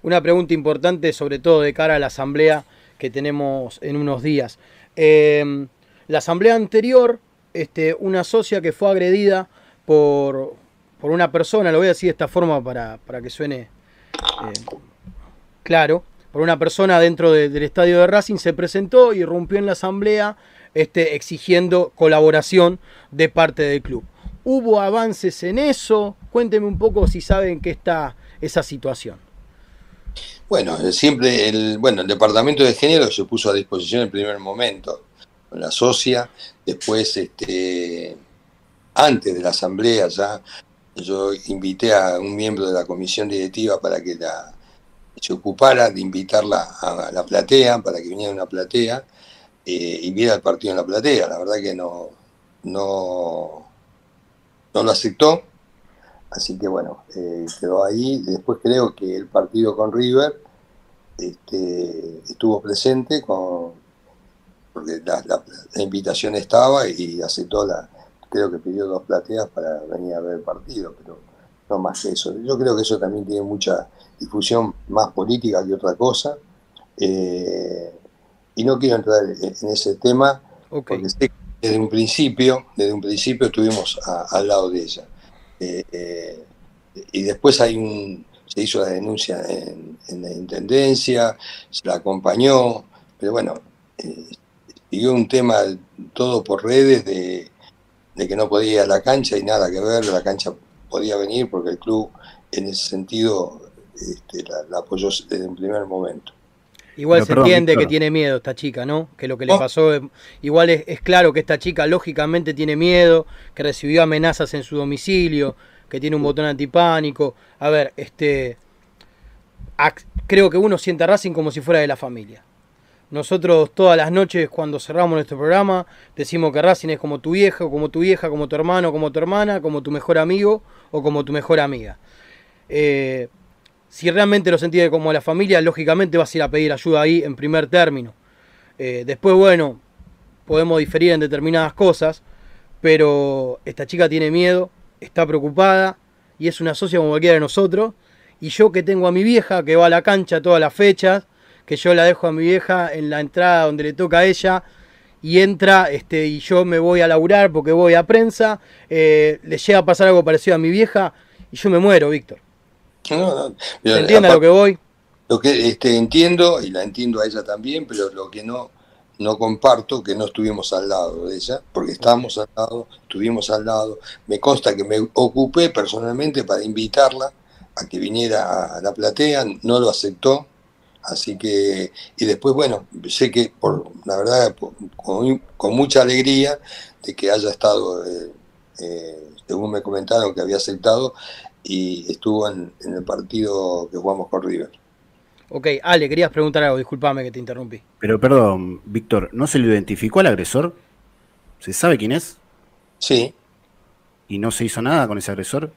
Una pregunta importante, sobre todo de cara a la asamblea que tenemos en unos días. Eh, la asamblea anterior, este, una socia que fue agredida por, por, una persona, lo voy a decir de esta forma para, que suene eh, claro, por una persona dentro del estadio de Racing se presentó y rompió en la asamblea este, exigiendo colaboración de parte del club. ¿Hubo avances en eso? Cuénteme un poco si saben qué está esa situación. Bueno, siempre el, bueno, el departamento de género se puso a disposición en el primer momento, la socia, después este, antes de la asamblea ya, yo invité a un miembro de la comisión directiva para que la, se ocupara de invitarla a la platea, para que viniera a una platea, eh, y viera el partido en la platea. La verdad que no, no, no lo aceptó. Así que bueno, eh, quedó ahí. Después creo que el partido con River este, estuvo presente con, porque la, invitación estaba y aceptó la, creo que pidió dos plateas para venir a ver el partido, pero no más que eso. Yo creo que eso también tiene mucha difusión más política que otra cosa. Eh, y no quiero entrar en ese tema, porque desde un principio, desde un principio estuvimos al lado de ella. Eh, y después hay un, se hizo la denuncia en, la intendencia, se la acompañó, pero bueno, eh, siguió un tema todo por redes de, que no podía ir a la cancha y nada que ver, la cancha podía venir porque el club en ese sentido este, la apoyó desde un primer momento. Igual se entiende que tiene miedo esta chica, ¿no? Que lo que le oh. pasó, igual es, claro que esta chica lógicamente tiene miedo, que recibió amenazas en su domicilio, que tiene un botón antipánico. A ver, este, creo que uno siente a Racing como si fuera de la familia. Nosotros todas las noches cuando cerramos nuestro programa decimos que Racing es como tu viejo, como tu vieja, como tu hermano, como tu hermana, como tu mejor amigo o como tu mejor amiga. Eh, si realmente lo sentís como la familia, lógicamente vas a ir a pedir ayuda ahí en primer término. Eh, después, bueno, podemos diferir en determinadas cosas, pero esta chica tiene miedo, está preocupada y es una socia como cualquiera de nosotros. Y yo que tengo a mi vieja, que va a la cancha todas las fechas, que yo la dejo a mi vieja en la entrada donde le toca a ella, y entra este, y yo me voy a laburar porque voy a prensa, eh, le llega a pasar algo parecido a mi vieja y yo me muero, Víctor. [LAUGHS] No, lo que voy? Lo que este, entiendo, y la entiendo a ella también, pero lo que no, no comparto, que no estuvimos al lado de ella, porque estábamos al lado, estuvimos al lado. Me consta que me ocupé personalmente para invitarla a que viniera a la platea, no lo aceptó, así que, y después, bueno, sé que, por la verdad, con, mucha alegría de que haya estado, eh, eh, según me comentaron que había aceptado, y estuvo en, el partido que jugamos con River. Ok, Ale, querías preguntar algo, discúlpame que te interrumpí. Pero perdón, Víctor, ¿no se le identificó al agresor? ¿Se sabe quién es? Sí. ¿Y no se hizo nada con ese agresor?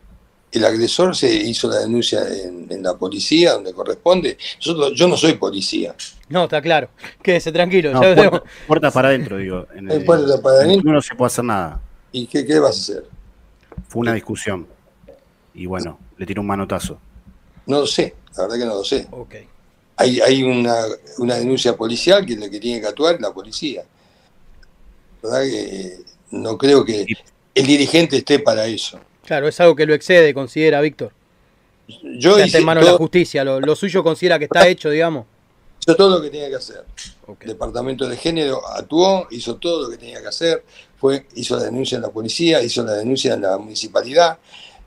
El agresor se hizo la denuncia en, la policía, donde corresponde. yo no soy policía. No, está claro. [LAUGHS] Quédese tranquilo. puertas para adentro, digo. En [LAUGHS] el, para adentro. No se puede hacer nada. ¿Y qué, qué vas a hacer? Fue una discusión y bueno, le tiró un manotazo. No lo sé, la verdad que no lo sé. Okay. Hay, hay una, una, denuncia policial que es la que tiene que actuar la policía. La verdad que no creo que el dirigente esté para eso. Claro, es algo que lo excede, considera Víctor. Yo hice en manos de la justicia, lo, suyo considera que está hecho, digamos. Hizo todo lo que tenía que hacer. El departamento de género actuó, hizo todo lo que tenía que hacer, fue, hizo la denuncia en la policía, hizo la denuncia en la municipalidad,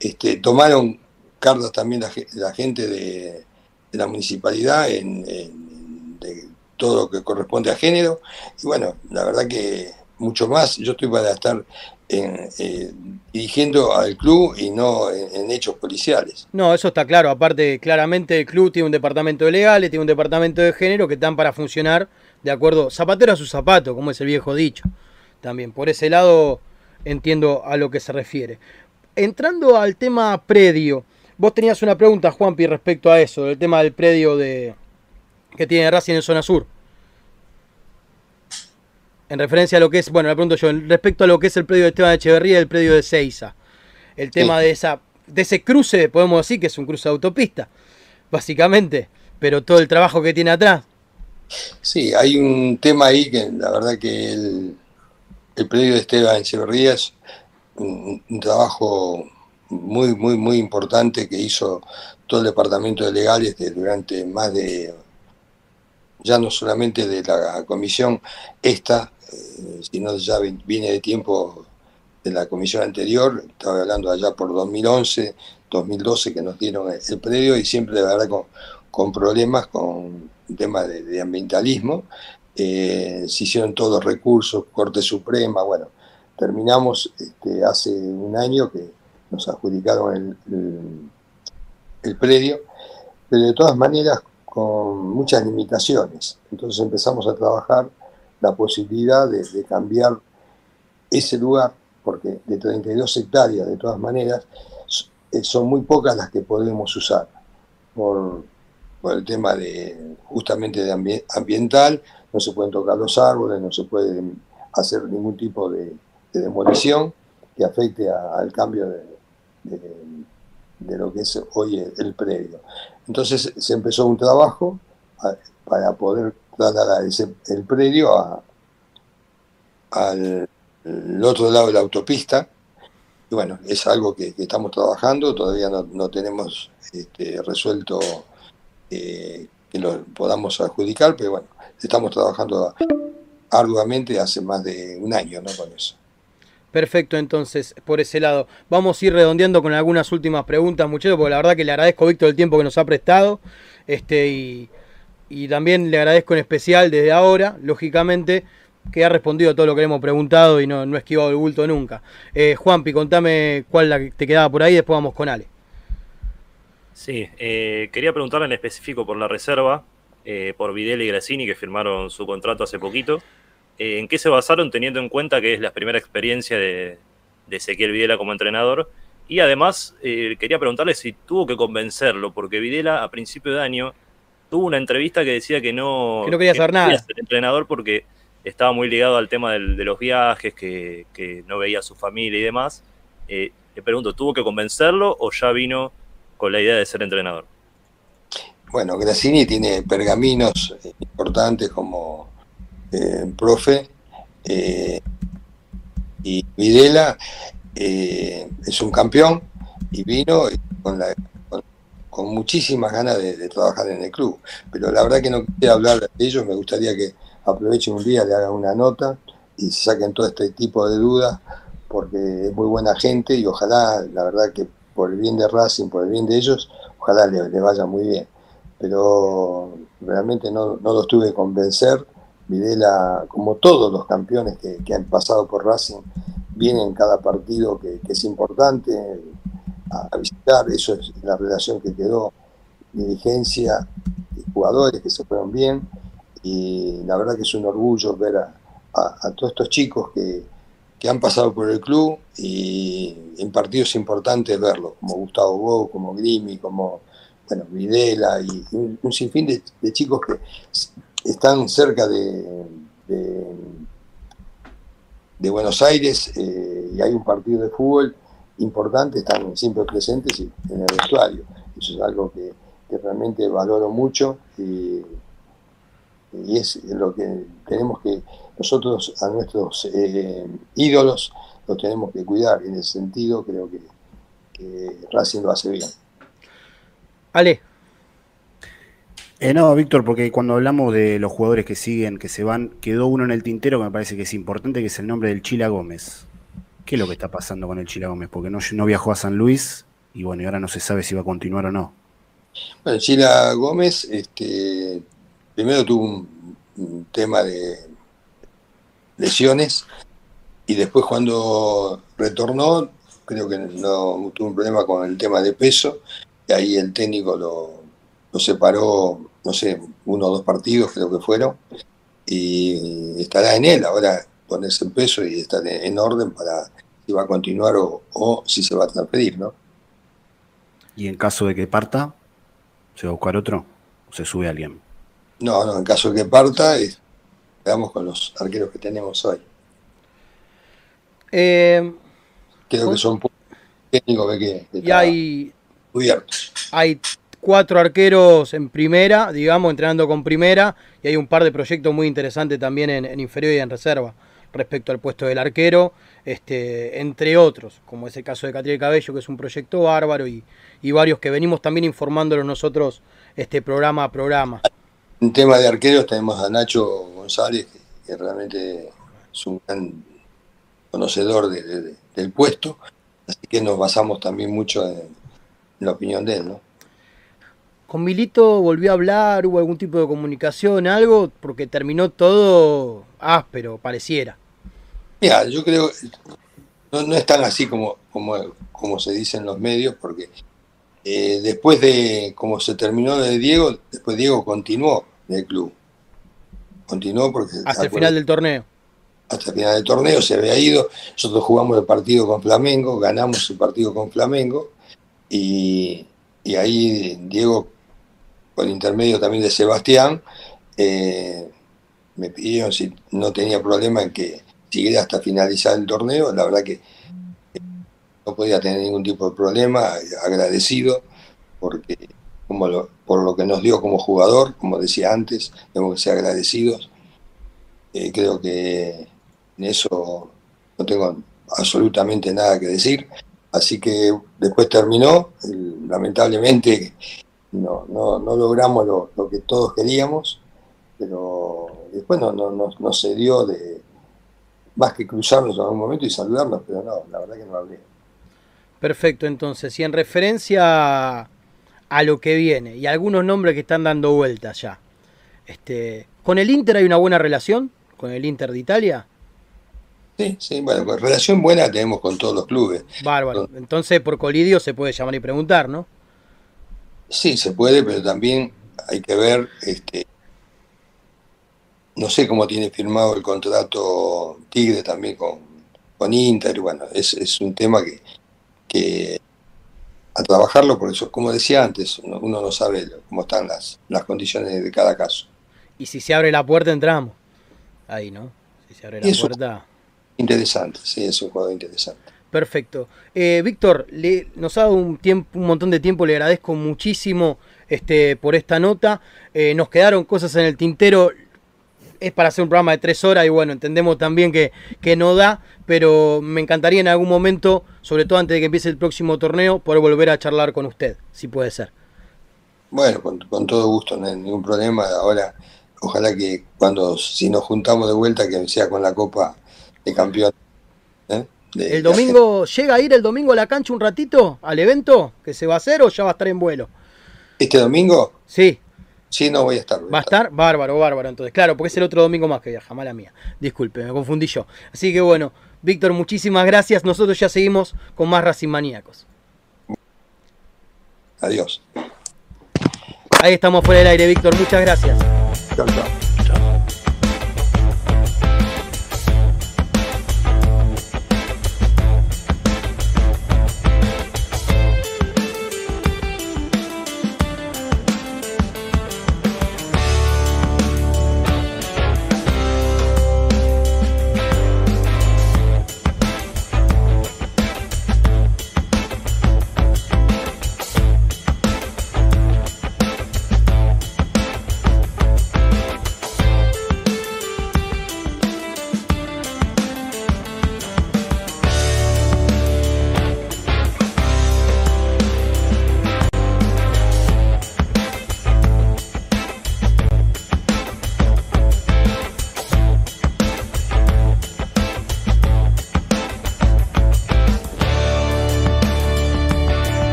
Este, tomaron cartas también la, gente de, la municipalidad en, de todo lo que corresponde a género. Y bueno, la verdad que mucho más. Yo estoy para estar eh, dirigiendo al club y no en, hechos policiales. No, eso está claro. Aparte, claramente el club tiene un departamento de legales, tiene un departamento de género que están para funcionar de acuerdo, zapatero a su zapato, como es el viejo dicho. También por ese lado entiendo a lo que se refiere. Entrando al tema predio, vos tenías una pregunta, Juanpi, respecto a eso, del tema del predio de que tiene Racing en zona sur en referencia a lo que es, bueno, le pregunto yo, respecto a lo que es el predio de Esteban Echeverría y el predio de Seiza. El tema de esa de ese cruce, podemos decir que es un cruce de autopista, básicamente, pero todo el trabajo que tiene atrás. Sí, hay un tema ahí que la verdad que el, el predio de Esteban Echeverría es un, trabajo muy, muy, muy importante que hizo todo el departamento de legales durante más de, ya no solamente de la comisión esta, eh, sino ya viene de tiempo de la comisión anterior, estaba hablando allá por 2011, 2012 que nos dieron el, predio y siempre de verdad con, problemas con temas de, de ambientalismo. Eh, se hicieron todos recursos, Corte Suprema, bueno, terminamos este, hace un año que nos adjudicaron el, el predio, pero de todas maneras con muchas limitaciones. Entonces empezamos a trabajar la posibilidad de, cambiar ese lugar, porque de 32 hectáreas, de todas maneras, eh, son muy pocas las que podemos usar por, el tema de justamente de ambiental, no se pueden tocar los árboles, no se puede hacer ningún tipo de, demolición que afecte al cambio de, lo que es hoy el, predio. Entonces se empezó un trabajo para poder trasladar ese, el predio al, otro lado de la autopista. Y bueno, es algo que, estamos trabajando, todavía no, tenemos este, resuelto eh, que lo podamos adjudicar, pero bueno, estamos trabajando arduamente hace más de un año ¿no? con eso. Perfecto, entonces, por ese lado. Vamos a ir redondeando con algunas últimas preguntas, muchachos, porque la verdad que le agradezco Víctor el tiempo que nos ha prestado. Este, y, y también le agradezco en especial desde ahora, lógicamente, que ha respondido a todo lo que le hemos preguntado y no, no ha esquivado el bulto nunca. Eh, Juanpi, contame cuál la que te quedaba por ahí, después vamos con Ale. Sí, eh, quería preguntarle en específico por la reserva, eh, por Videl y Grassini, que firmaron su contrato hace poquito. Eh, ¿En qué se basaron teniendo en cuenta que es la primera experiencia de, de Ezequiel Videla como entrenador? Y además, quería preguntarle si tuvo que convencerlo, porque Videla a principio de año tuvo una entrevista que decía que no, quería hacer nada. ser entrenador porque estaba muy ligado al tema de los viajes, que, no veía a su familia y demás. Eh, le pregunto, ¿tuvo que convencerlo o ya vino con la idea de ser entrenador? Bueno, Grassini tiene pergaminos importantes como eh, profe eh, y Videla es un campeón y vino con la con muchísimas ganas de, trabajar en el club. Pero la verdad que no quería hablar de ellos, me gustaría que aprovechen un día, le hagan una nota y saquen todo este tipo de dudas, porque es muy buena gente y ojalá, la verdad que por el bien de Racing, por el bien de ellos, ojalá le, vaya muy bien. Pero realmente no, no los tuve que convencer. Videla, como todos los campeones que, han pasado por Racing, vienen en cada partido que, que es importante, a, visitar, eso es la relación que quedó, dirigencia y jugadores que se fueron bien, y la verdad que es un orgullo ver a, todos estos chicos que, han pasado por el club y en partidos importantes verlos, como Gustavo Bo, como Grimi, como bueno, Videla y un, sinfín de, chicos que están cerca de, de, Buenos Aires eh, y hay un partido de fútbol importantes están siempre presentes en el vestuario. Eso es algo que, realmente valoro mucho y, es lo que tenemos que, nosotros a nuestros eh, ídolos los tenemos que cuidar. En ese sentido creo que, que Racing lo hace bien. Ale. Eh, no, Víctor, porque cuando hablamos de los jugadores que siguen, que se van, quedó uno en el tintero que me parece que es importante, que es el nombre del Chila Gómez. ¿Qué es lo que está pasando con el Chila Gómez? Porque no, no viajó a San Luis y bueno, y ahora no se sabe si va a continuar o no. Bueno, Chila Gómez, este, primero tuvo un, tema de lesiones y después cuando retornó, creo que no tuvo un problema con el tema de peso y ahí el técnico lo, lo separó, no sé, uno o dos partidos creo que fueron y estará en él ahora ponerse en peso y estar en orden para si va a continuar o, si se va a transferir, ¿no? Y en caso de que parta, ¿se va a buscar otro o se sube alguien? No, no, en caso de que parta, quedamos con los arqueros que tenemos hoy. Eh, Creo que son técnicos que, que y hay, hay cuatro arqueros en primera, digamos, entrenando con primera, y hay un par de proyectos muy interesantes también en, inferior y en reserva respecto al puesto del arquero, este, entre otros, como es el caso de Catriel Cabello, que es un proyecto bárbaro, y, varios que venimos también informándolos nosotros este programa a programa. En tema de arqueros tenemos a Nacho González, que, realmente es un gran conocedor del puesto, así que nos basamos también mucho en, en la opinión de él, ¿no? ¿Con Milito volvió a hablar? ¿Hubo algún tipo de comunicación, algo? Porque terminó todo áspero, pareciera. Mira, yo creo no, no es tan así como, como, como se dice en los medios, porque eh, después de como se terminó de Diego, después Diego continuó en el club. Continuó porque... Hasta el final del torneo. Hasta el final del torneo se había ido. Nosotros jugamos el partido con Flamengo, ganamos el partido con Flamengo y, y ahí Diego con intermedio también de Sebastián, eh, me pidieron si no tenía problema en que siguiera hasta finalizar el torneo. La verdad que eh, no podía tener ningún tipo de problema, agradecido, porque como por lo que nos dio como jugador, como decía antes, tenemos que ser agradecidos. Eh, creo que en eso no tengo absolutamente nada que decir. Así que después terminó, lamentablemente no, no, no logramos lo, que todos queríamos, pero después no, no, no, se dio de más que cruzarnos en algún momento y saludarnos, pero no, la verdad que no hablé. Perfecto, entonces, y en referencia a lo que viene y algunos nombres que están dando vueltas ya, este, ¿con el Inter hay una buena relación? ¿Con el Inter de Italia? Sí, sí, bueno, relación buena tenemos con todos los clubes. Bárbaro, entonces por Colidio se puede llamar y preguntar, ¿no? Sí, se puede, pero también hay que ver, este, no sé cómo tiene firmado el contrato Tigre también con, con Inter, bueno, es, es un tema que, que a trabajarlo, por eso, como decía antes, uno, no sabe cómo están las, las condiciones de cada caso. Y si se abre la puerta, entramos. Ahí, ¿no? Si se abre la puerta. Interesante, sí, es un juego interesante. Perfecto. Eh, Víctor, nos ha dado un, tiempo, un montón de tiempo, le agradezco muchísimo este, por esta nota. Eh, nos quedaron cosas en el tintero, es para hacer un programa de tres horas y bueno, entendemos también que, que no da, pero me encantaría en algún momento, sobre todo antes de que empiece el próximo torneo, poder volver a charlar con usted, si puede ser. Bueno, con, todo gusto, no hay ningún problema. Ahora, ojalá que cuando, si nos juntamos de vuelta, que sea con la Copa de Campeón ¿El domingo llega a ir el domingo a la cancha un ratito al evento que se va a hacer o ya va a estar en vuelo? ¿Este domingo? Sí. Sí, no voy a estar. ¿Va a estar? Bárbaro, bárbaro. Entonces, claro, porque es el otro domingo más que viaja, mala mía. Disculpe, me confundí yo. Así que bueno, Víctor, muchísimas gracias. Nosotros ya seguimos con más Racing Maníacos. Adiós. Ahí estamos fuera del aire, Víctor. Muchas gracias. Chao, chao.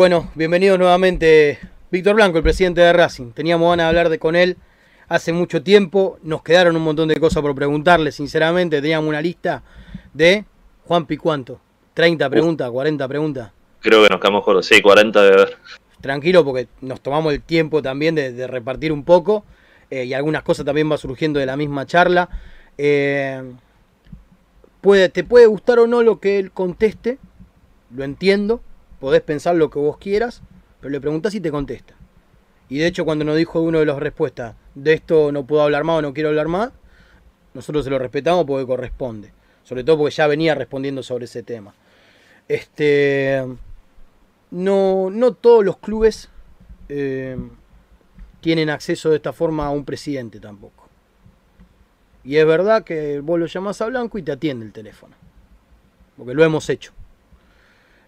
Bueno, bienvenido nuevamente Víctor Blanco, el presidente de Racing. Teníamos ganas de hablar de, con él hace mucho tiempo. Nos quedaron un montón de cosas por preguntarle, sinceramente. Teníamos una lista de Juan Picuanto. 30 preguntas, 40 preguntas. Creo que nos quedamos con sí, 40 de ver. Tranquilo, porque nos tomamos el tiempo también de, repartir un poco. Eh, y algunas cosas también va surgiendo de la misma charla. Eh, puede, te puede gustar o no lo que él conteste, lo entiendo. Podés pensar lo que vos quieras, pero le preguntás y te contesta. Y de hecho, cuando nos dijo uno de las respuestas, de esto no puedo hablar más o no quiero hablar más, nosotros se lo respetamos porque corresponde. Sobre todo porque ya venía respondiendo sobre ese tema. Este. No, no todos los clubes eh, tienen acceso de esta forma a un presidente tampoco. Y es verdad que vos lo llamás a Blanco y te atiende el teléfono. Porque lo hemos hecho.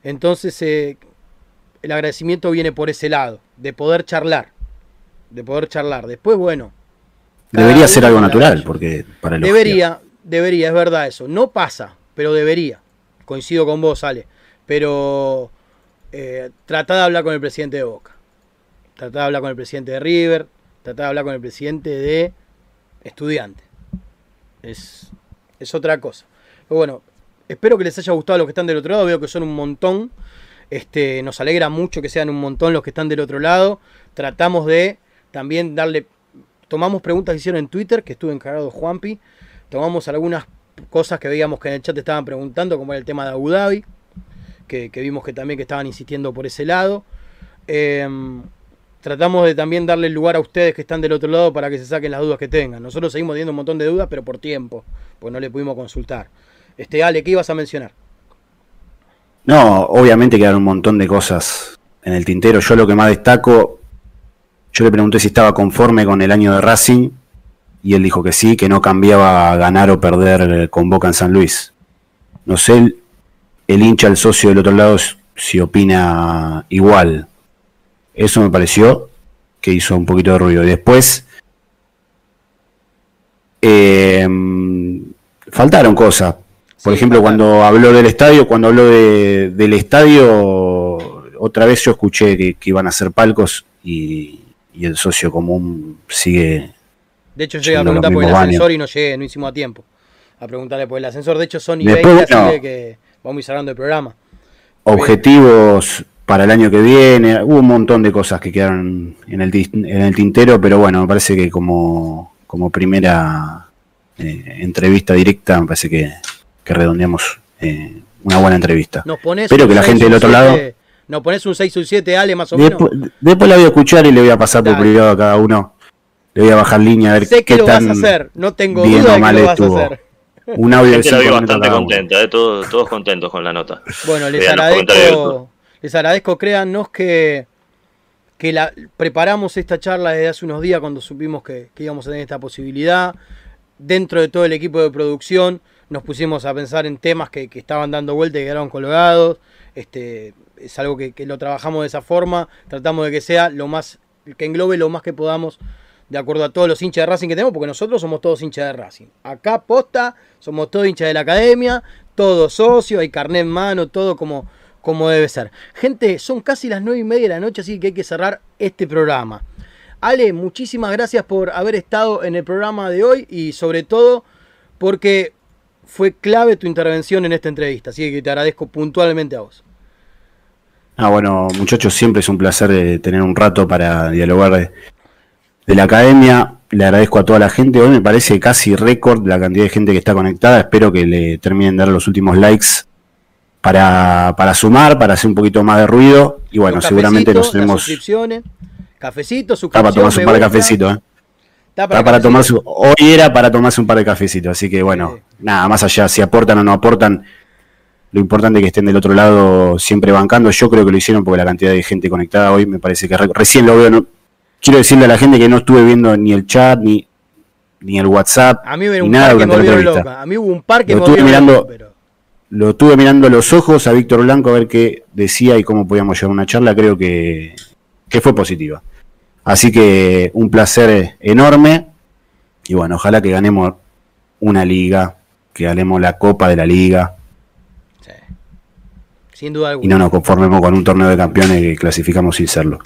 Entonces, eh, el agradecimiento viene por ese lado, de poder charlar de poder charlar. Después, bueno. Debería ser algo natural, porque para el Debería, debería, es verdad eso. No pasa, pero debería. Coincido con vos, Ale. Pero eh, de hablar con el presidente de Boca. Trata de hablar con el presidente de River. Trata de hablar con el presidente de Estudiante. Es, es otra cosa. Pero bueno, espero que les haya gustado los que están del otro lado. Veo que son un montón. Este, nos alegra mucho que sean un montón los que están del otro lado. Tratamos de también darle, tomamos preguntas que hicieron en Twitter, que estuve encargado Juanpi, tomamos algunas cosas que veíamos que en el chat estaban preguntando, como era el tema de Abu Dhabi, que, vimos que también que estaban insistiendo por ese lado. Em, tratamos de también darle lugar a ustedes que están del otro lado para que se saquen las dudas que tengan. Nosotros seguimos teniendo un montón de dudas, pero por tiempo, pues no le pudimos consultar. Este, Ale, ¿qué ibas a mencionar? No, obviamente quedaron un montón de cosas en el tintero. Yo lo que más destaco yo le pregunté si estaba conforme con el año de Racing y él dijo que sí, que no cambiaba ganar o perder con Boca en San Luis. No sé el, hincha, el socio del otro lado, si opina igual. Eso me pareció que hizo un poquito de ruido. Y después em, faltaron cosas. Por ejemplo, cuando habló del estadio, cuando habló del estadio, otra vez yo escuché que, que iban a hacer palcos y, y el socio común sigue. De hecho, llegué a preguntar por el ascensor y no llegué, no hicimos a tiempo. A preguntarle por el ascensor. De hecho, Sony 20, así que vamos a ir cerrando el programa. Objetivos para el año que viene. Hubo un montón de cosas que quedaron en el, en el tintero, pero bueno, me parece que como, como primera eh, entrevista directa, me parece que, redondeamos eh, una buena entrevista. Pero que la gente del otro lado ¿Nos pones un 6 o 7, Ale, más o menos? Después la voy a escuchar y le voy a pasar por privado a cada uno. Le voy a bajar línea a ver sé que lo vas a hacer, no tengo duda de que lo vas a hacer. Un audio de bastante contenta, eh, todos, todos contentos con la nota. Bueno, les agradezco, les agradezco, créannos que, que la, preparamos esta charla desde hace unos días cuando supimos que, que íbamos a tener esta posibilidad. Dentro de todo el equipo de producción nos pusimos a pensar en temas que, estaban dando vuelta y quedaron colgados. Este, es algo que, lo trabajamos de esa forma, tratamos de que sea lo más, que englobe lo más que podamos de acuerdo a todos los hinchas de Racing que tenemos, porque nosotros somos todos hinchas de Racing. Acá posta, somos todos hinchas de la academia, todos socios, hay carnet en mano, todo como, como debe ser. Gente, son casi las nueve y media de la noche, así que hay que cerrar este programa. Ale, muchísimas gracias por haber estado en el programa de hoy y sobre todo porque fue clave tu intervención en esta entrevista, así que te agradezco puntualmente a vos. Ah, bueno, muchachos, siempre es un placer de tener un rato para dialogar de, la academia. Le agradezco a toda la gente. Hoy me parece casi récord la cantidad de gente que está conectada. Espero que le terminen de dar los últimos likes para, para sumar, para hacer un poquito más de ruido. Y bueno, seguramente nos tenemos. Cafecito, Está para tomarse un par de cafecitos, ¿eh? Está para, tomarse, hoy era para tomarse un par de cafecitos, así que bueno, nada, más allá, si aportan o no aportan, lo importante es que estén del otro lado siempre bancando. Yo creo que lo hicieron porque la cantidad de gente conectada hoy me parece que recién lo veo. No, quiero decirle a la gente que no estuve viendo ni el chat ni, ni el WhatsApp. A mí un nada me loca. A mí hubo un par que lo estuve mirando, Lo estuve mirando los ojos a Víctor Blanco a ver qué decía y cómo podíamos llevar una charla. Creo que, que fue positiva. Así que un placer enorme. Y bueno, ojalá que ganemos una liga, que ganemos la copa de la liga sin duda alguna. Y no nos conformemos con un torneo de campeones y clasificamos sin serlo.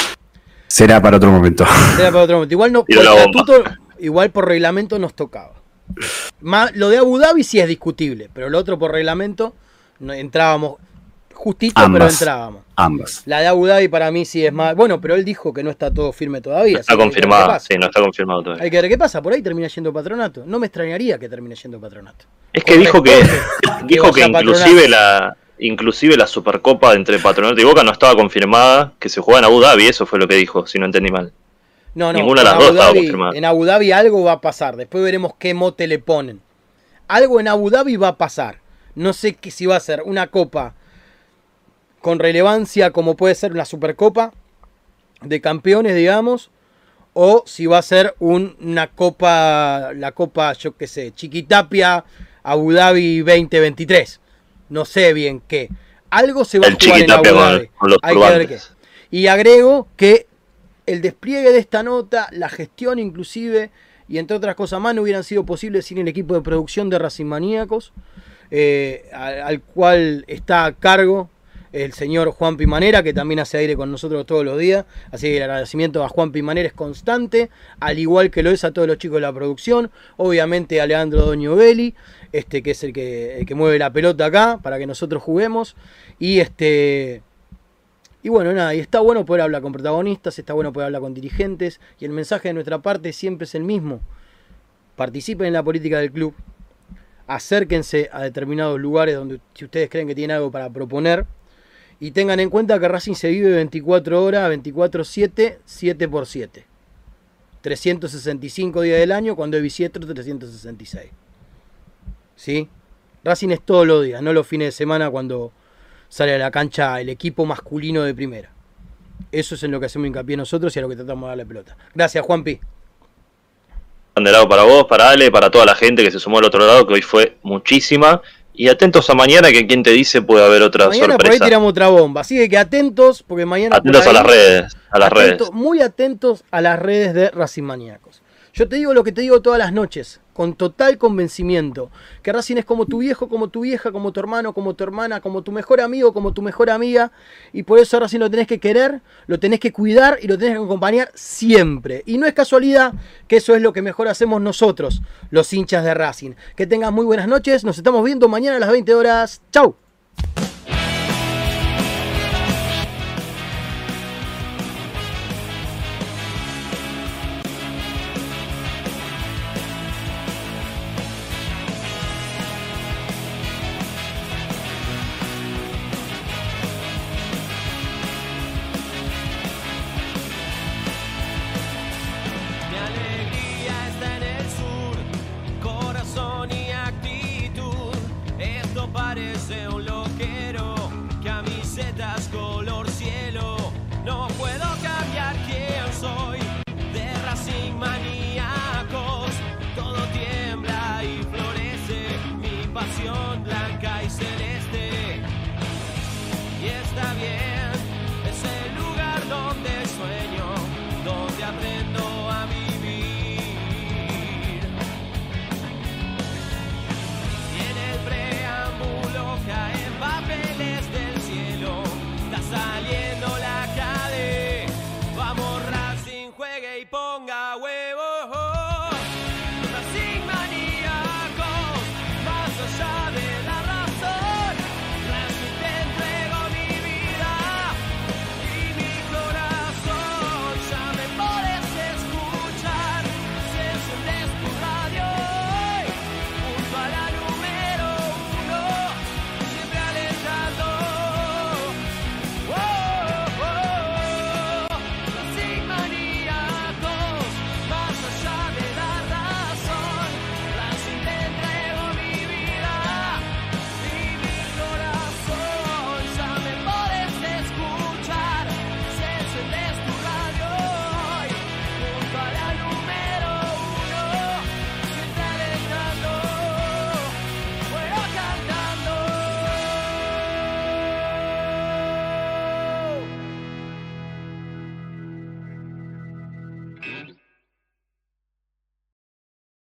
Será para otro momento. Será para otro momento. Igual, no, [LAUGHS] igual por reglamento nos tocaba. Más, lo de Abu Dhabi sí es discutible, pero lo otro por reglamento no, entrábamos justito, pero entrábamos. Ambas. La de Abu Dhabi para mí sí es más. Bueno, pero él dijo que no está todo firme todavía. está confirmado, sí, no está confirmado todavía. Hay que ver qué pasa, por ahí termina yendo patronato. No me extrañaría que termine yendo patronato. Es que dijo que, [LAUGHS] dijo que inclusive la, inclusive la Supercopa entre Patronato y Boca no estaba confirmada, que se juega en Abu Dhabi, eso fue lo que dijo, si no entendí mal. No, no, Ninguna de las dos estaba confirmada. En Abu Dhabi algo va a pasar, después veremos qué mote le ponen. Algo en Abu Dhabi va a pasar. No sé qué, si va a ser una copa con relevancia como puede ser una Supercopa de campeones, digamos, o si va a ser una copa, la copa, yo qué sé, Chiquitapia, Abu Dhabi 2023 no sé bien qué. Algo se va a jugar en Abu Dhabi. Hay que ver qué. Y agrego que el despliegue de esta nota, la gestión inclusive, y entre otras cosas más, no hubieran sido posibles sin el equipo de producción de Racing Maníacos, eh, al, cual está a cargo el señor Juan Pimanera, que también hace aire con nosotros todos los días. Así que el agradecimiento a Juan Pimanera es constante, al igual que lo es a todos los chicos de la producción. Obviamente a Leandro Doño Belli, este, que es el que, que mueve la pelota acá para que nosotros juguemos. Y este. Y bueno, nada, y está bueno poder hablar con protagonistas, está bueno poder hablar con dirigentes, y el mensaje de nuestra parte siempre es el mismo. Participen en la política del club, acérquense a determinados lugares donde si ustedes creen que tienen algo para proponer, y tengan en cuenta que Racing se vive 24 horas, 24-7, 7 por 7. 365 días del año, cuando es bisiestro 366. ¿sí? Racing es todos los días, no los fines de semana cuando sale a la cancha el equipo masculino de primera. Eso es en lo que hacemos hincapié nosotros y a lo que tratamos de darle pelota. Gracias, Juanpi. lado para vos, para Ale, para toda la gente que se sumó al otro lado, que hoy fue muchísima. Y atentos a mañana, que quien te dice puede haber otra mañana sorpresa. por ahí tiramos otra bomba. Así que atentos, porque mañana. Atentos a las redes. A las redes. Muy atentos a las redes de Racing Maníacos. Yo te digo lo que te digo todas las noches con total convencimiento, que Racing es como tu viejo, como tu vieja, como tu hermano, como tu hermana, como tu mejor amigo, como tu mejor amiga, y por eso Racing lo tenés que querer, lo tenés que cuidar y lo tenés que acompañar siempre. Y no es casualidad que eso es lo que mejor hacemos nosotros, los hinchas de Racing. Que tengan muy buenas noches, nos estamos viendo mañana a las 20 horas. ¡Chau!